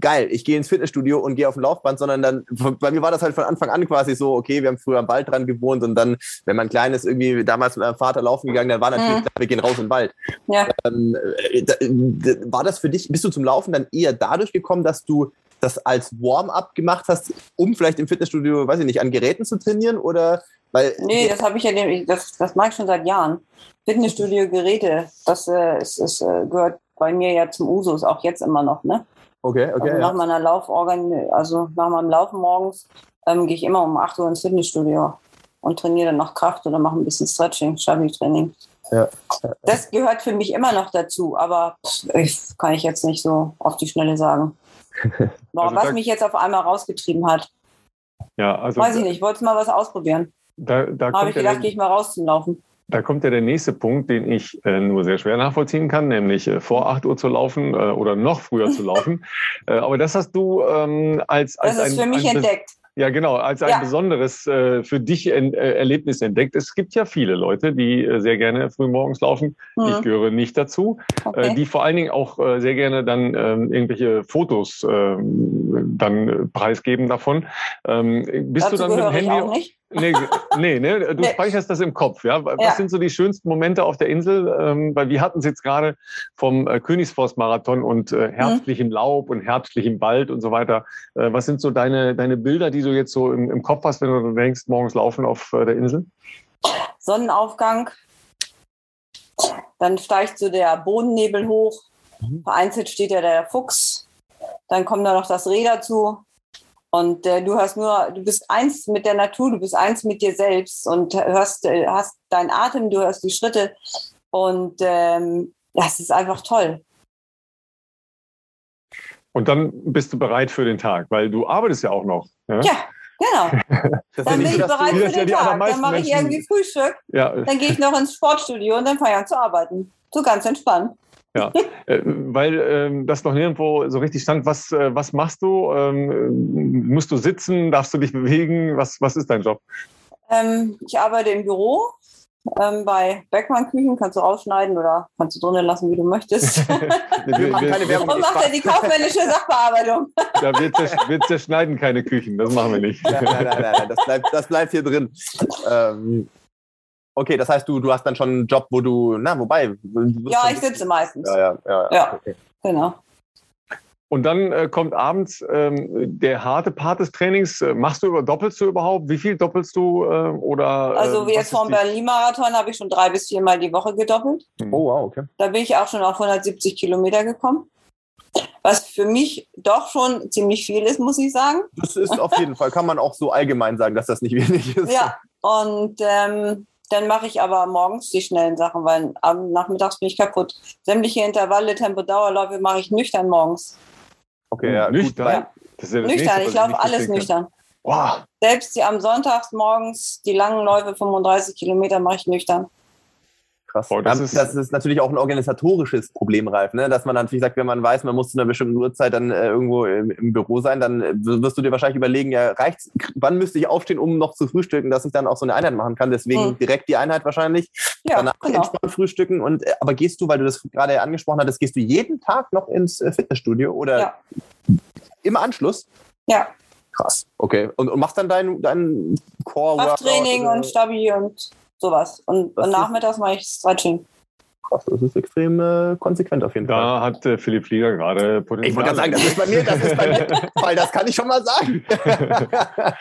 S2: geil, ich gehe ins Fitnessstudio und gehe auf ein Laufband, sondern dann, bei mir war das halt von Anfang an quasi so, okay, wir haben früher am Wald dran gewohnt und dann, wenn man klein ist, irgendwie damals mit meinem Vater laufen gegangen, dann war natürlich,
S4: Mhm.
S2: klar, wir gehen raus in den Wald.
S4: Ja.
S2: Ähm, äh, da, äh, war das für dich, bist du zum Laufen dann eher dadurch gekommen, dass du das als Warm-up gemacht hast, um vielleicht im Fitnessstudio, weiß ich nicht, an Geräten zu trainieren oder weil
S4: Nee, das habe ich ja, das, das mache ich schon seit Jahren. Fitnessstudio, Geräte, das äh, ist, ist, äh, gehört bei mir ja zum Usus, auch jetzt immer noch, ne?
S2: Okay, okay,
S4: also
S2: ja.
S4: nach meiner Lauforgan, also nach meinem Laufen morgens ähm, gehe ich immer um 8 Uhr ins Fitnessstudio und trainiere dann noch Kraft oder mache ein bisschen Stretching, Stabi-Training.
S2: Ja.
S4: Das gehört für mich immer noch dazu, aber ich, kann ich jetzt nicht so auf die Schnelle sagen. Warum,
S1: Also
S4: was
S1: da-
S4: mich jetzt auf einmal rausgetrieben hat,
S1: Ja, also
S4: weiß ich nicht. Ich wollte mal was ausprobieren.
S1: da, da,
S4: Habe ich gedacht, gehe ich mal raus zum Laufen.
S1: Da kommt ja der nächste Punkt, den ich äh, nur sehr schwer nachvollziehen kann, nämlich äh, vor 8 Uhr zu laufen äh, oder noch früher zu laufen. Äh, aber das hast du ähm, als, als
S4: Das ist
S1: ein,
S4: für mich
S1: ein,
S4: entdeckt.
S1: Ja, genau, als ein
S4: Ja.
S1: besonderes äh, für dich en, äh, Erlebnis entdeckt. Es gibt ja viele Leute, die äh, sehr gerne frühmorgens laufen. Ich
S4: Hm,
S1: gehöre nicht dazu. Äh,
S4: okay.
S1: die vor allen Dingen auch äh, sehr gerne dann ähm, irgendwelche Fotos ähm, dann äh, preisgeben davon. Ähm, bist
S4: Dazu
S1: du dann mit dem
S4: gehöre ich
S1: Handy? Nee, nee, ne? Du
S4: Nee.
S1: speicherst das im Kopf, ja? Was
S4: Ja.
S1: sind so die schönsten Momente auf der Insel? Ähm, weil wir hatten es jetzt gerade vom äh, Königsforst-Marathon und
S4: Mhm.
S1: äh, herbstlichem Laub und herbstlichem Wald und so weiter. Äh, was sind so deine, deine Bilder, die du jetzt so im, im Kopf hast, wenn du denkst, morgens laufen auf äh, der Insel?
S4: Sonnenaufgang. Dann steigt so der Bodennebel hoch.
S2: Mhm.
S4: Vereinzelt steht ja der Fuchs. Dann kommt da noch das Reh dazu. Und äh, du hast nur, du bist eins mit der Natur, du bist eins mit dir selbst und hörst, äh, hast deinen Atem, du hörst die Schritte. Und ähm, das ist einfach toll.
S1: Und dann bist du bereit für den Tag, weil du arbeitest ja auch noch. Ja,
S4: Ja, genau.
S2: Das
S4: Dann bin ich bereit für den Tag. Dann mache ich irgendwie Frühstück.
S1: ja
S4: Dann gehe ich noch ins Sportstudio und dann fange ich an zu arbeiten. So ganz entspannt.
S1: Äh, weil ähm, das noch nirgendwo so richtig stand. Was, äh, was machst du? Ähm, musst du sitzen? Darfst du dich bewegen? Was, was ist dein Job?
S4: Ähm, ich arbeite im Büro ähm, bei Beckmann Küchen. Kannst du rausschneiden oder kannst du drinnen lassen, wie du möchtest.
S2: Wir, wir machen keine Werbung.
S4: Und macht er die kaufmännische Sachbearbeitung.
S1: Ja, wir, zersch wir zerschneiden keine Küchen, das machen wir nicht.
S2: Nein, nein, nein, nein, nein, das bleibt, das bleibt hier drin. Okay, das heißt, du, du hast dann schon einen Job, wo du, na, wobei.
S4: Ja, ich sitze meistens.
S2: Ja, ja, ja.
S4: Ja.
S2: Okay.
S4: Genau.
S1: Und dann äh, kommt abends ähm, der harte Part des Trainings. Äh, Machst du über, doppelst du überhaupt? Wie viel doppelst du? Äh, oder,
S4: Also
S1: äh,
S4: wie
S1: was
S4: jetzt vom Berlin-Marathon habe ich schon drei bis viermal die Woche gedoppelt.
S2: Oh, wow, okay.
S4: Da bin ich auch schon auf 170 Kilometer gekommen. Was für mich doch schon ziemlich viel ist, muss ich sagen.
S2: Das ist auf jeden Fall, kann man auch so allgemein sagen, dass das nicht wenig ist.
S4: Ja, und ähm, dann mache ich aber morgens die schnellen Sachen, weil am Nachmittags bin ich kaputt. Sämtliche Intervalle, Tempo, Dauerläufe mache ich nüchtern morgens.
S2: Okay, ja, gut,
S1: nüchtern.
S2: weil,
S1: Das ist ja das
S4: nüchtern,
S1: Nächste,
S4: ich laufe alles nüchtern.
S1: Wow.
S4: Selbst die am Sonntags morgens, die langen Läufe, 35 Kilometer, mache ich nüchtern.
S2: Krass.
S1: Boah, das
S2: das,
S1: ist-
S2: das ist natürlich auch ein organisatorisches Problem, Ralf, ne? dass man natürlich sagt, wenn man weiß, man muss zu einer bestimmten Uhrzeit dann äh, irgendwo im, im Büro sein, dann äh, wirst du dir wahrscheinlich überlegen, ja, reicht's, wann müsste ich aufstehen, um noch zu frühstücken, dass ich dann auch so eine Einheit machen kann. Deswegen
S4: Hm.
S2: direkt die Einheit wahrscheinlich.
S4: Ja,
S2: danach
S4: genau.
S2: entspannt frühstücken. Und, äh, aber gehst du, weil du das gerade angesprochen hattest, gehst du jeden Tag noch ins äh, Fitnessstudio oder
S4: Ja,
S2: im Anschluss?
S4: ja.
S2: Krass. Okay. Und, und machst dann dein, dein core
S4: Krafttraining und Stabi und sowas. Und, und nachmittags mache ich Stretching.
S2: Krass, das ist extrem äh, konsequent auf jeden Fall.
S1: Da hat äh, Philipp Flieger gerade Potenzial.
S2: Ich wollte gerade sagen, das ist bei mir, das ist bei mir, weil das kann ich schon mal sagen.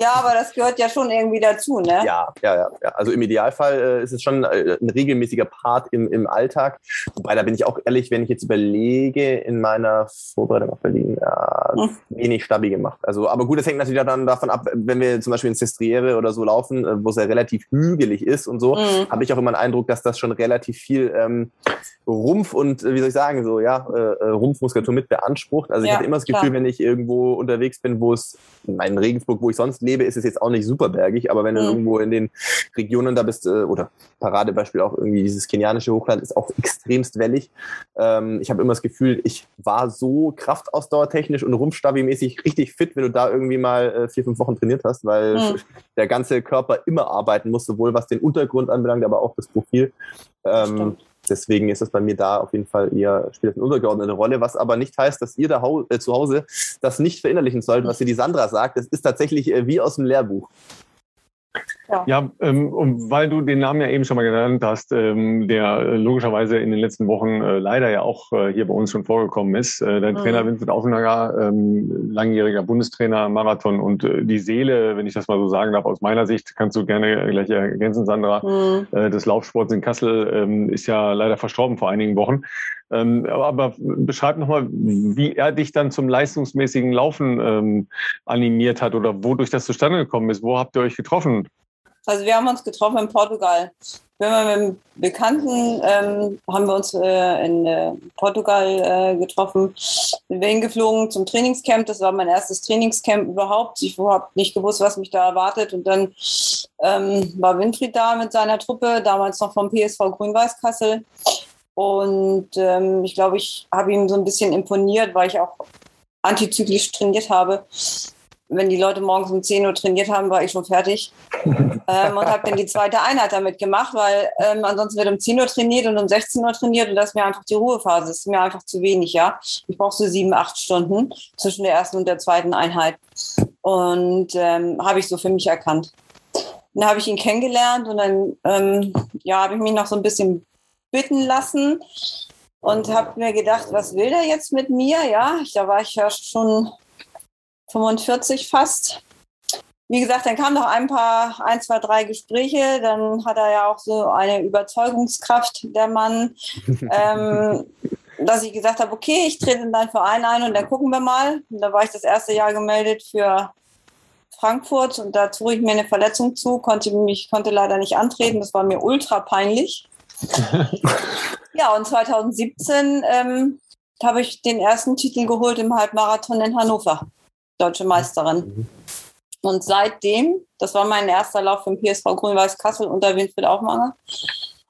S4: Ja, aber das gehört ja schon irgendwie dazu, ne?
S2: ja, ja, ja, ja. Also im Idealfall äh, ist es schon äh, ein regelmäßiger Part im, im Alltag. Wobei, da bin ich auch ehrlich, wenn ich jetzt überlege, in meiner Vorbereitung auf Berlin, ja,
S4: Hm.
S2: wenig stabil gemacht. Also, aber gut, das hängt natürlich dann davon ab, wenn wir zum Beispiel ins Sestriere oder so laufen, äh, wo es ja relativ hügelig ist und so,
S4: Mhm.
S2: habe ich auch immer den Eindruck, dass das schon relativ relativ viel ähm, Rumpf und, äh, wie soll ich sagen, so, ja, äh, äh Rumpfmuskulatur mit beansprucht. Also ich
S4: Ja,
S2: hatte immer das Gefühl,
S4: klar.
S2: wenn ich irgendwo unterwegs bin, wo es, in Regensburg, wo ich sonst lebe, ist es jetzt auch nicht super bergig, aber wenn du
S4: Mhm.
S2: irgendwo in den Regionen da bist, äh, oder Paradebeispiel auch irgendwie dieses kenianische Hochland ist auch extremst wellig. Ähm, ich habe immer das Gefühl, ich war so kraftausdauertechnisch und rumpfstabi-mäßig richtig fit, wenn du da irgendwie mal äh, vier, fünf Wochen trainiert hast, weil
S4: Mhm.
S2: der ganze Körper immer arbeiten muss, sowohl was den Untergrund anbelangt, aber auch das Profil. Ähm, deswegen ist das bei mir da auf jeden Fall eher, spielt das eine untergeordnete Rolle, was aber nicht heißt, dass ihr da äh, zu Hause das nicht verinnerlichen sollt, was hier die Sandra sagt. Das ist tatsächlich äh, wie aus dem Lehrbuch.
S1: Ja, ähm, und weil du den Namen ja eben schon mal genannt hast, ähm, der äh, logischerweise in den letzten Wochen äh, leider ja auch äh, hier bei uns schon vorgekommen ist. Äh, dein
S4: Mhm.
S1: Trainer Vincent Aufenager, ähm, langjähriger Bundestrainer Marathon und äh, die Seele, wenn ich das mal so sagen darf, aus meiner Sicht, kannst du gerne gleich ergänzen, Sandra,
S4: Hm.
S1: äh, des Laufsports in Kassel, ähm, ist ja leider verstorben vor einigen Wochen. Ähm, aber, beschreib nochmal, wie er dich dann zum leistungsmäßigen Laufen ähm, animiert hat oder wodurch das zustande gekommen ist. Wo habt ihr euch getroffen?
S4: Also wir haben uns getroffen in Portugal. Wir haben mit einem Bekannten, ähm, haben wir uns äh, in äh, Portugal äh, getroffen. Sind wir hingeflogen zum Trainingscamp. Das war mein erstes Trainingscamp überhaupt. Ich habe nicht gewusst, was mich da erwartet. Und dann ähm, war Winfried da mit seiner Truppe, damals noch vom PSV Grün-Weiß Kassel. Und ähm, ich glaube, ich habe ihm so ein bisschen imponiert, weil ich auch antizyklisch trainiert habe. Wenn die Leute morgens um 10 Uhr trainiert haben, war ich schon fertig ähm, und habe dann die zweite Einheit damit gemacht, weil ähm, ansonsten wird um 10 Uhr trainiert und um 16 Uhr trainiert und das ist mir einfach die Ruhephase. Das ist mir einfach zu wenig, ja. Ich brauche so sieben, acht Stunden zwischen der ersten und der zweiten Einheit. Und ähm, habe ich so für mich erkannt. Dann habe ich ihn kennengelernt und dann ähm, ja, habe ich mich noch so ein bisschen bitten lassen und habe mir gedacht, was will der jetzt mit mir? Ja, da war ich ja schon 45 fast wie gesagt, dann kamen noch ein paar, ein, zwei, drei Gespräche. Dann hat er ja auch so eine Überzeugungskraft, der Mann, ähm, dass ich gesagt habe, okay, ich trete in deinen Verein ein und dann gucken wir mal. Und da war ich das erste Jahr gemeldet für Frankfurt und da zog ich mir eine Verletzung zu, konnte mich, konnte leider nicht antreten. Das war mir ultra peinlich. Ja, und 2017 ähm, habe ich den ersten Titel geholt im Halbmarathon in Hannover. Deutsche Meisterin. Und seitdem, das war mein erster Lauf den PSV Grün-Weiß Kassel unter Winfried Aufmanger.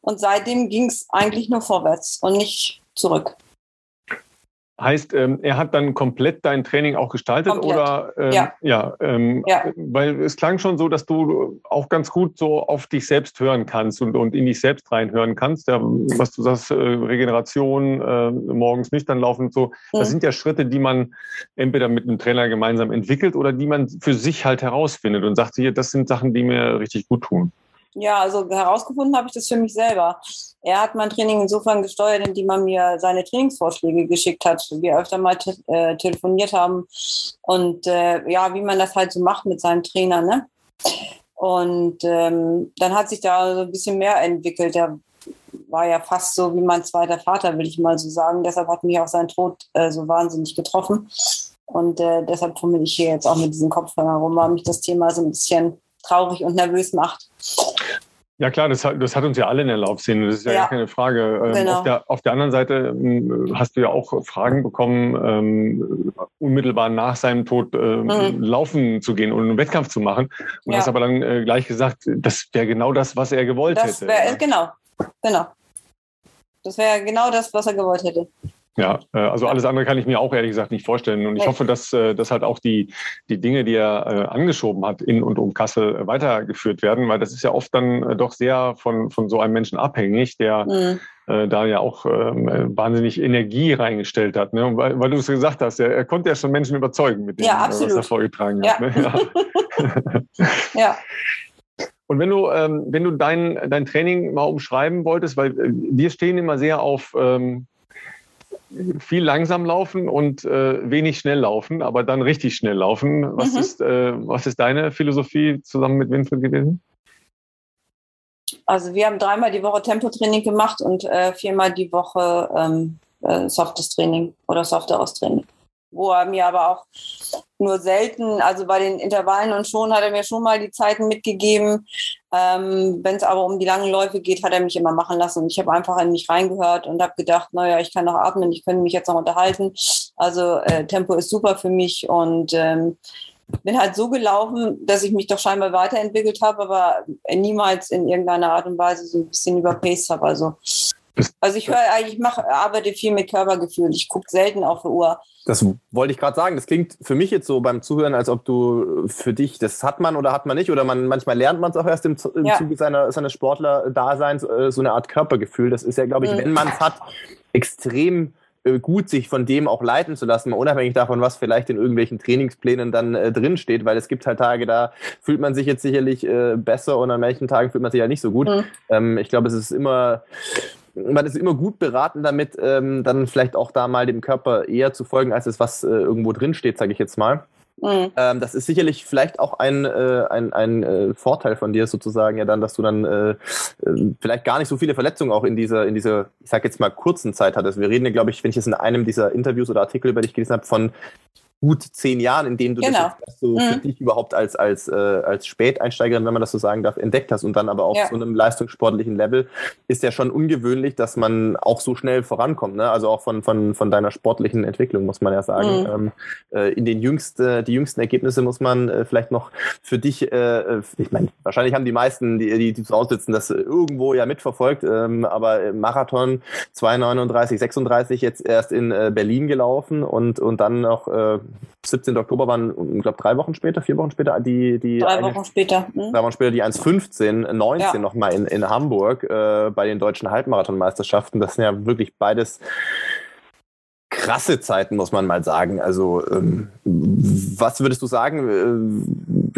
S4: Und seitdem ging es eigentlich nur vorwärts und nicht zurück.
S1: Heißt, ähm, er hat dann komplett dein Training auch gestaltet
S4: Komplett.
S1: oder ähm,
S4: Ja.
S1: ja, ähm,
S4: Ja.
S1: weil es klang schon so, dass du auch ganz gut so auf dich selbst hören kannst und, und in dich selbst reinhören kannst. Ja, was du sagst, äh, Regeneration, äh, morgens nüchtern laufen und so, das
S4: Mhm.
S1: sind ja Schritte, die man entweder mit einem Trainer gemeinsam entwickelt oder die man für sich halt herausfindet und sagt, hier, das sind Sachen, die mir richtig gut tun.
S4: Ja, also herausgefunden habe ich das für mich selber. Er hat mein Training insofern gesteuert, indem er mir seine Trainingsvorschläge geschickt hat. Wir öfter mal te äh, telefoniert haben und äh, ja, wie man das halt so macht mit seinem Trainer. Ne? Und ähm, dann hat sich da so ein bisschen mehr entwickelt. Er war ja fast so wie mein zweiter Vater, will ich mal so sagen. Deshalb hat mich auch sein Tod äh, so wahnsinnig getroffen. Und äh, deshalb fummel ich hier jetzt auch mit diesem Kopfhörer rum, weil mich das Thema so ein bisschen traurig und nervös macht.
S1: Ja klar, das hat, das hat uns ja alle in der Laufszene, das ist ja,
S4: Ja.
S1: gar keine Frage. Ähm,
S4: Genau.
S1: auf, der, auf der anderen Seite ähm, hast du ja auch Fragen bekommen, ähm, unmittelbar nach seinem Tod ähm,
S4: Mhm.
S1: laufen zu gehen und einen Wettkampf zu machen. Und
S4: Ja.
S1: hast aber dann äh, gleich gesagt, das wäre genau das, was er gewollt
S4: Das
S1: hätte.
S4: wäre,
S1: ja.
S4: genau, genau. Das wäre genau das, was er gewollt hätte.
S1: Ja, äh, also alles andere kann ich mir auch ehrlich gesagt nicht vorstellen. Und ich hoffe, dass, äh, dass halt auch die, die Dinge, die er äh, angeschoben hat, in und um Kassel weitergeführt werden, weil das ist ja oft dann doch sehr von, von so einem Menschen abhängig, der
S4: Mhm.
S1: da ja auch ähm, äh, wahnsinnig Energie reingestellt hat. Ne? Weil, weil du es gesagt hast, er, er konnte ja schon Menschen überzeugen mit dem,
S4: Ja,
S1: was er vorgetragen
S4: Ja.
S1: hat. Ne? Ja.
S4: Ja,
S1: Und wenn du, ähm, wenn du dein, dein Training mal umschreiben wolltest, weil wir stehen immer sehr auf ähm, viel langsam laufen und äh, wenig schnell laufen, aber dann richtig schnell laufen. Was,
S4: Mhm.
S1: ist, äh, was ist deine Philosophie zusammen mit Winfried gewesen?
S4: also wir haben dreimal die Woche Tempotraining gemacht und äh, viermal die Woche ähm, äh, softes Training oder softeres Training. Wo er mir aber auch nur selten, also bei den Intervallen und schon hat er mir schon mal die Zeiten mitgegeben. Ähm, Wenn es aber um die langen Läufe geht, hat er mich immer machen lassen. Und ich habe einfach in mich reingehört und habe gedacht, naja, ich kann noch atmen, ich könnte mich jetzt noch unterhalten. Also äh, Tempo ist super für mich und ähm, bin halt so gelaufen, dass ich mich doch scheinbar weiterentwickelt habe, aber niemals in irgendeiner Art und Weise so ein bisschen überpaced habe. Also, also ich höre eigentlich, ich mache, arbeite viel mit Körpergefühl. Ich gucke selten auf die Uhr.
S2: Das wollte ich gerade sagen. Das klingt für mich jetzt so beim Zuhören, als ob du für dich, das hat man oder hat man nicht, oder man manchmal lernt man es auch erst im, im
S4: Ja.
S2: Zuge seiner, seines Sportler-Daseins, äh, so eine Art Körpergefühl. Das ist ja, glaube ich,
S4: Mhm.
S2: wenn man es hat, extrem äh, gut, sich von dem auch leiten zu lassen, mal unabhängig davon, was vielleicht in irgendwelchen Trainingsplänen dann äh, drinsteht, weil es gibt halt Tage, da fühlt man sich jetzt sicherlich äh, besser und an manchen Tagen fühlt man sich ja nicht so gut.
S4: Mhm.
S2: Ähm, ich glaube, es ist immer, man ist immer gut beraten damit, ähm, dann vielleicht auch da mal dem Körper eher zu folgen, als es was äh, irgendwo drin steht, sage ich jetzt mal.
S4: Mhm.
S2: Ähm, das ist sicherlich vielleicht auch ein, äh, ein, ein äh, Vorteil von dir sozusagen, ja dann, dass du dann äh, äh, vielleicht gar nicht so viele Verletzungen auch in dieser, in dieser, ich sag jetzt mal, kurzen Zeit hattest. Wir reden ja, glaube ich, wenn ich es in einem dieser Interviews oder Artikel über dich gelesen habe, von gut zehn Jahren, in denen du
S4: Genau.
S2: das jetzt so für
S4: Mhm.
S2: dich überhaupt als, als, äh, als Späteinsteigerin, wenn man das so sagen darf, entdeckt hast und dann aber auf
S4: Ja.
S2: so einem leistungssportlichen Level, ist ja schon ungewöhnlich, dass man auch so schnell vorankommt. Ne? Also auch von, von, von deiner sportlichen Entwicklung, muss man ja sagen.
S4: Mhm.
S2: Ähm, äh, in den jüngsten, die jüngsten Ergebnisse muss man äh, vielleicht noch für dich, äh, äh, ich meine, wahrscheinlich haben die meisten, die, die, die zu Hause sitzen, das irgendwo ja mitverfolgt, ähm, aber Marathon 2,39, 36 jetzt erst in äh, Berlin gelaufen und, und dann noch äh, 17. Oktober waren, ich glaube, drei Wochen später, vier Wochen später, die, die
S4: Drei
S2: eine-
S4: Wochen später. Mhm.
S2: drei Wochen später die 1,15, 19
S4: Ja.
S2: nochmal in, in Hamburg äh, bei den deutschen Halbmarathonmeisterschaften. Das sind ja wirklich beides krasse Zeiten, muss man mal sagen. Also, ähm, was würdest du sagen?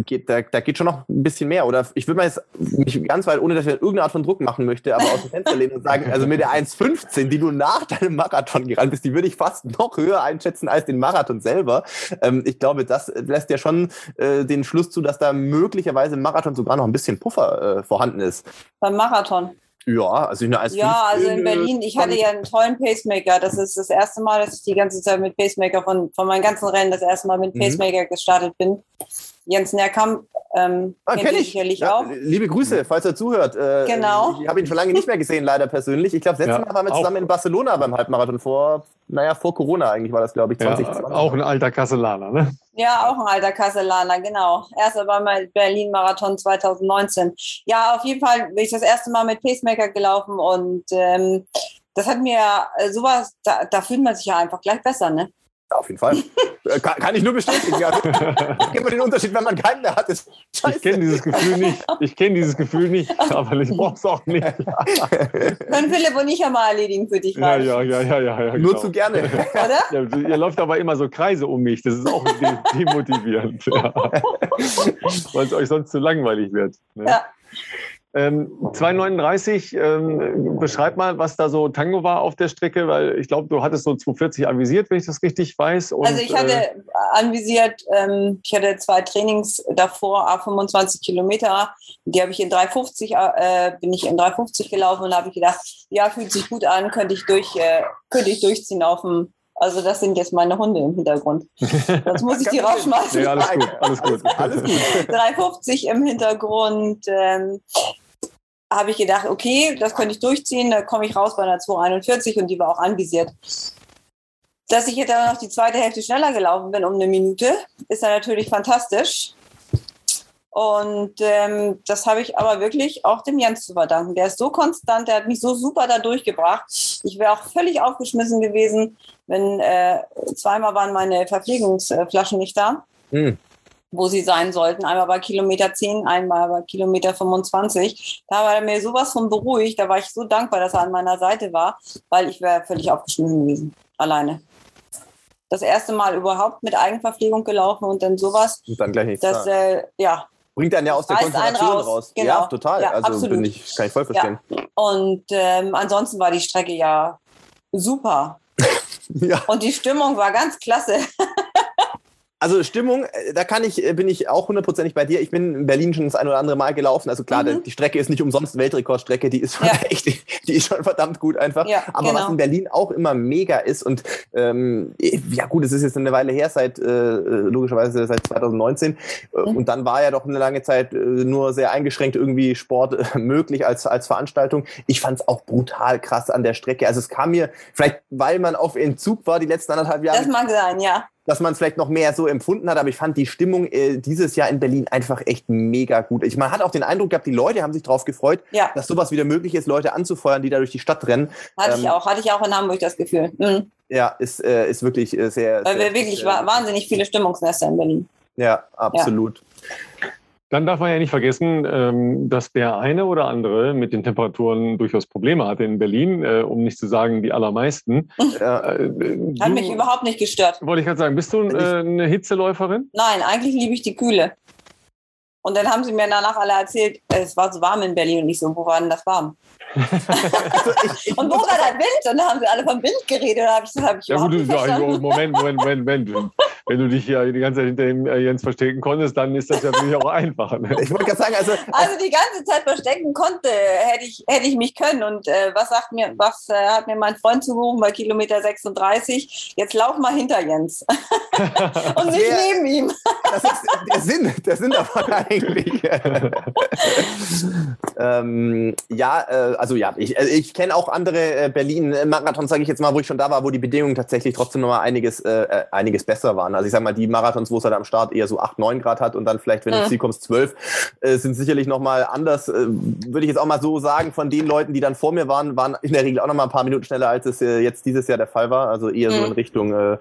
S2: Geht, da, da geht schon noch ein bisschen mehr. Oder ich würde mal jetzt mich ganz weit, ohne dass ich irgendeine Art von Druck machen möchte, aber aus dem Fenster lehnen und sagen, also mit der 1,15, die du nach deinem Marathon gerannt bist, die würde ich fast noch höher einschätzen als den Marathon selber. Ähm, ich glaube, das lässt ja schon äh, den Schluss zu, dass da möglicherweise im Marathon sogar noch ein bisschen Puffer äh, vorhanden ist.
S4: Beim Marathon.
S2: Ja, also eine 1,15.
S4: Ja, also in Berlin, ich hatte ja einen tollen Pacemaker. Das ist das erste Mal, dass ich die ganze Zeit mit Pacemaker von, von meinen ganzen Rennen das erste Mal mit
S2: Mhm.
S4: Pacemaker gestartet bin. Jens Nerkamp, ähm,
S2: Ah, kenn ich.
S4: sicherlich
S2: Ja,
S4: auch.
S2: Liebe Grüße, falls er zuhört. Äh,
S4: Genau.
S2: Ich habe ihn schon lange nicht mehr gesehen, leider persönlich. Ich glaube, das letzte
S1: Ja,
S2: Mal waren wir zusammen in Barcelona beim Halbmarathon vor, naja, vor Corona eigentlich war das, glaube ich,
S1: Ja,
S2: 2020.
S1: auch ein alter Kasselaner, ne?
S4: Ja, auch ein alter Kasselaner, genau. Erster war mal Berlin-Marathon 2019. Ja, auf jeden Fall bin ich das erste Mal mit Pacemaker gelaufen und ähm, das hat mir äh, sowas, da, da fühlt man sich ja einfach gleich besser, ne?
S2: Ja, auf jeden Fall. Äh, kann, kann ich nur bestätigen. Ja. Kennt man den Unterschied, wenn man keinen mehr hat, ist
S1: Ich kenne dieses Gefühl nicht. Ich kenne dieses Gefühl nicht, aber ich brauche es auch nicht.
S4: Können Philipp und ich ja mal erledigen für dich,
S1: Ja, ja, ja, ja, ja. ja
S2: Nur
S1: genau.
S2: zu gerne.
S4: oder?
S1: Ja, ihr läuft aber immer so Kreise um mich. Das ist auch de demotivierend. Ja. Weil es euch sonst zu langweilig wird. Ne?
S4: Ja.
S1: Ähm, 239, ähm, beschreib mal, was da so Tango war auf der Strecke, weil ich glaube, du hattest so 240 avisiert, wenn ich das richtig weiß. Und,
S4: Also ich hatte
S1: äh,
S4: anvisiert, ähm, ich hatte zwei Trainings davor, a 25 Kilometer. Die habe ich in 350, äh, bin ich in 350 gelaufen und habe ich gedacht, ja, fühlt sich gut an, könnte ich durch, äh, könnte ich durchziehen auf dem. Also das sind jetzt meine Hunde im Hintergrund. Sonst muss ich die rausschmeißen.
S1: nee, alles gut, alles gut.
S2: Alles gut.
S4: 350 im Hintergrund. Ähm, habe ich gedacht, okay, das könnte ich durchziehen, da komme ich raus bei einer 241 und die war auch anvisiert. Dass ich jetzt aber noch die zweite Hälfte schneller gelaufen bin um eine Minute, ist dann natürlich fantastisch. Und ähm, das habe ich aber wirklich auch dem Jens zu verdanken. Der ist so konstant, der hat mich so super da durchgebracht. Ich wäre auch völlig aufgeschmissen gewesen, wenn äh, zweimal waren meine Verpflegungsflaschen nicht da
S2: Hm.
S4: wo sie sein sollten. Einmal bei Kilometer 10, einmal bei Kilometer 25. Da war er mir sowas von beruhigt. Da war ich so dankbar, dass er an meiner Seite war, weil ich wäre völlig aufgeschmissen gewesen. Alleine. Das erste Mal überhaupt mit Eigenverpflegung gelaufen und dann sowas.
S2: Und dann gleich nichts.
S4: Das,
S2: da.
S4: äh, ja.
S2: Bringt dann ja aus der
S4: einen
S2: Konzentration
S4: raus.
S2: raus.
S4: Genau.
S2: Ja, total.
S4: Ja,
S2: also
S4: absolut.
S2: bin ich, kann ich voll verstehen.
S4: Und ähm, ansonsten war die Strecke ja super.
S2: Ja.
S4: Und die Stimmung war ganz klasse.
S2: Also Stimmung, äh, da kann ich, äh, bin ich auch hundertprozentig bei dir. Ich bin in Berlin schon das ein oder andere Mal gelaufen. Also klar,
S4: Mhm.
S2: die Strecke ist nicht umsonst Weltrekordstrecke, die ist schon
S4: Ja.
S2: echt, die ist schon verdammt gut einfach.
S4: Ja,
S2: Aber was
S4: genau.
S2: in Berlin auch immer mega ist und ähm, ja gut, es ist jetzt eine Weile her, seit äh, logischerweise seit 2019 äh,
S4: Mhm.
S2: und dann war ja doch eine lange Zeit äh, nur sehr eingeschränkt irgendwie Sport äh, möglich als als Veranstaltung. Ich fand es auch brutal krass an der Strecke. Also es kam mir vielleicht, weil man auf Entzug war die letzten anderthalb Jahre,
S4: Das mag sein, ja.
S2: Dass man es vielleicht noch mehr so empfunden hat, aber ich fand die Stimmung äh, dieses Jahr in Berlin einfach echt mega gut. Ich, man hat auch den Eindruck gehabt, die Leute haben sich darauf gefreut,
S4: Ja,
S2: dass sowas wieder möglich ist, Leute anzufeuern, die da durch die Stadt rennen.
S4: hatte
S2: Ähm,
S4: ich auch. Hatte ich auch in Hamburg das Gefühl. Mhm.
S2: Ja, ist, äh, ist wirklich äh, sehr.
S4: Weil
S2: sehr,
S4: wir wirklich
S2: sehr,
S4: wa wahnsinnig viele Stimmungsnester in Berlin.
S2: Ja, absolut.
S1: Dann darf man ja nicht vergessen, ähm, dass der eine oder andere mit den Temperaturen durchaus Probleme hatte in Berlin, äh, um nicht zu sagen die allermeisten.
S2: Ja.
S1: Äh,
S4: Hat
S1: du-
S4: mich überhaupt nicht gestört.
S1: Wollte ich gerade sagen, bist du äh, eine Hitzeläuferin?
S4: Nein, eigentlich liebe ich die Kühle. Und dann haben sie mir danach alle erzählt, es war so warm in Berlin und ich so, wo war denn das warm?
S2: Also ich, ich
S4: Und wo war der Wind? Und dann haben sie alle vom Wind geredet. Da habe ich, das hab ich
S1: Ja gut,
S4: nicht
S1: ja, also, Moment, Moment, Moment, Moment. Wenn du dich hier die ganze Zeit hinter dem äh, Jens verstecken konntest, dann ist das ja für mich auch einfacher. Ne?
S2: ich wollte gerade sagen, also
S4: Also die ganze Zeit verstecken konnte, hätte ich, hätte ich mich können. Und äh, was sagt mir, was äh, hat mir mein Freund zugerufen bei Kilometer 36? Jetzt lauf mal hinter Jens. und nicht
S2: Sehr-
S4: neben ihm.
S2: das ist der Sinn, der Sinn davon eigentlich. ähm, ja, äh, also ja, ich, also ich kenne auch andere äh, Berlin-Marathons, sage ich jetzt mal, wo ich schon da war, wo die Bedingungen tatsächlich trotzdem noch mal einiges, äh, äh, einiges besser waren. Also ich sag mal, die Marathons, wo es halt am Start eher so 8, 9 Grad hat und dann vielleicht, wenn du
S4: Mhm.
S2: ins Ziel kommst, 12, äh, sind sicherlich noch mal anders. Äh, Würde ich jetzt auch mal so sagen, von den Leuten, die dann vor mir waren, waren in der Regel auch noch mal ein paar Minuten schneller, als es äh, jetzt dieses Jahr der Fall war. Also eher so
S4: Mhm.
S2: in Richtung äh,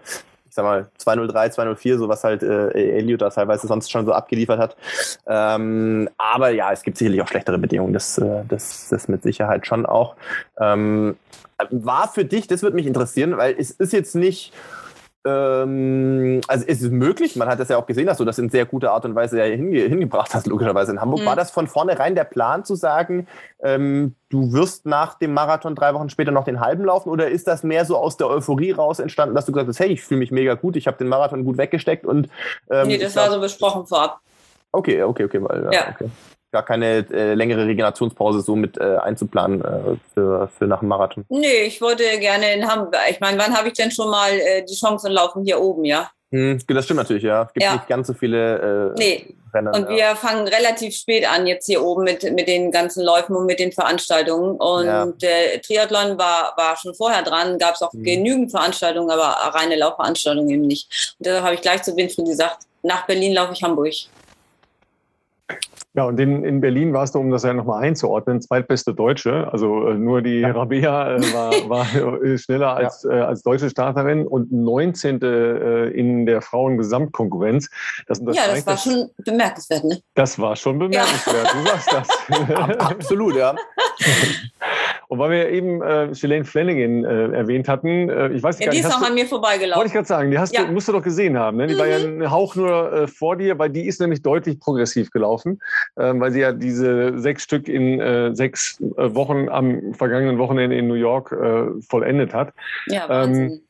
S2: sag mal, 203, 204, so was halt äh, Elliot da teilweise sonst schon so abgeliefert hat. Ähm, aber ja, es gibt sicherlich auch schlechtere Bedingungen, das, äh, das, das mit Sicherheit schon auch. Ähm, war für dich, das würde mich interessieren, weil es ist jetzt nicht, ähm, also es ist möglich, man hat das ja auch gesehen, dass du das in sehr guter Art und Weise ja hinge hingebracht hast, logischerweise in Hamburg.
S4: Mhm.
S2: War das von vornherein der Plan zu sagen, ähm, du wirst nach dem Marathon drei Wochen später noch den halben laufen oder ist das mehr so aus der Euphorie raus entstanden, dass du gesagt hast, hey, ich fühle mich mega gut, ich habe den Marathon gut weggesteckt und ähm,
S4: nee, das war so besprochen vorab.
S2: Okay, okay, okay, weil, ja,
S4: Ja.
S2: okay. Gar keine äh, längere Regenerationspause so mit äh, einzuplanen äh, für, für nach dem Marathon.
S4: Nee, ich wollte gerne in Hamburg. Ich meine, wann habe ich denn schon mal äh, die Chance und laufen hier oben, ja?
S2: Hm, das stimmt natürlich, ja. Es gibt
S4: Ja.
S2: nicht ganz so viele äh,
S4: Nee.
S2: Rennen.
S4: Und
S2: ja.
S4: wir fangen relativ spät an jetzt hier oben mit, mit den ganzen Läufen und mit den Veranstaltungen. Und
S2: Ja.
S4: der Triathlon war, war schon vorher dran, gab es auch
S2: Mhm.
S4: genügend Veranstaltungen, aber reine Laufveranstaltungen eben nicht. Und deshalb habe ich gleich zu Winfried gesagt, nach Berlin laufe ich Hamburg.
S1: Ja, und in, in Berlin warst du, um das ja nochmal einzuordnen, zweitbeste Deutsche. Also äh, nur die Rabea äh, war, war äh, schneller als, äh, als deutsche Starterin und 19. Äh, in der Frauengesamtkonkurrenz. Das
S4: Ja,
S1: unterstreicht
S4: das war schon bemerkenswert, ne?
S1: das war schon bemerkenswert. Du sagst das.
S2: Ab- Absolut, ja.
S1: und weil wir eben äh, Shalane Flanagan äh, erwähnt hatten, äh, ich weiß
S4: Ja,
S1: gar
S4: die
S1: nicht,
S4: ist
S1: hast
S4: auch
S1: du,
S4: an mir
S1: wollte
S4: vorbeigelaufen.
S1: ich gerade sagen, die hast
S4: Ja.
S1: du, musst du doch gesehen haben. Ne? Die war ja ein Hauch nur äh, vor dir, weil die ist nämlich deutlich progressiv gelaufen, ähm, weil sie ja diese sechs Stück in äh, sechs äh, Wochen am vergangenen Wochenende in New York äh, vollendet hat.
S4: Ja, Wahnsinn.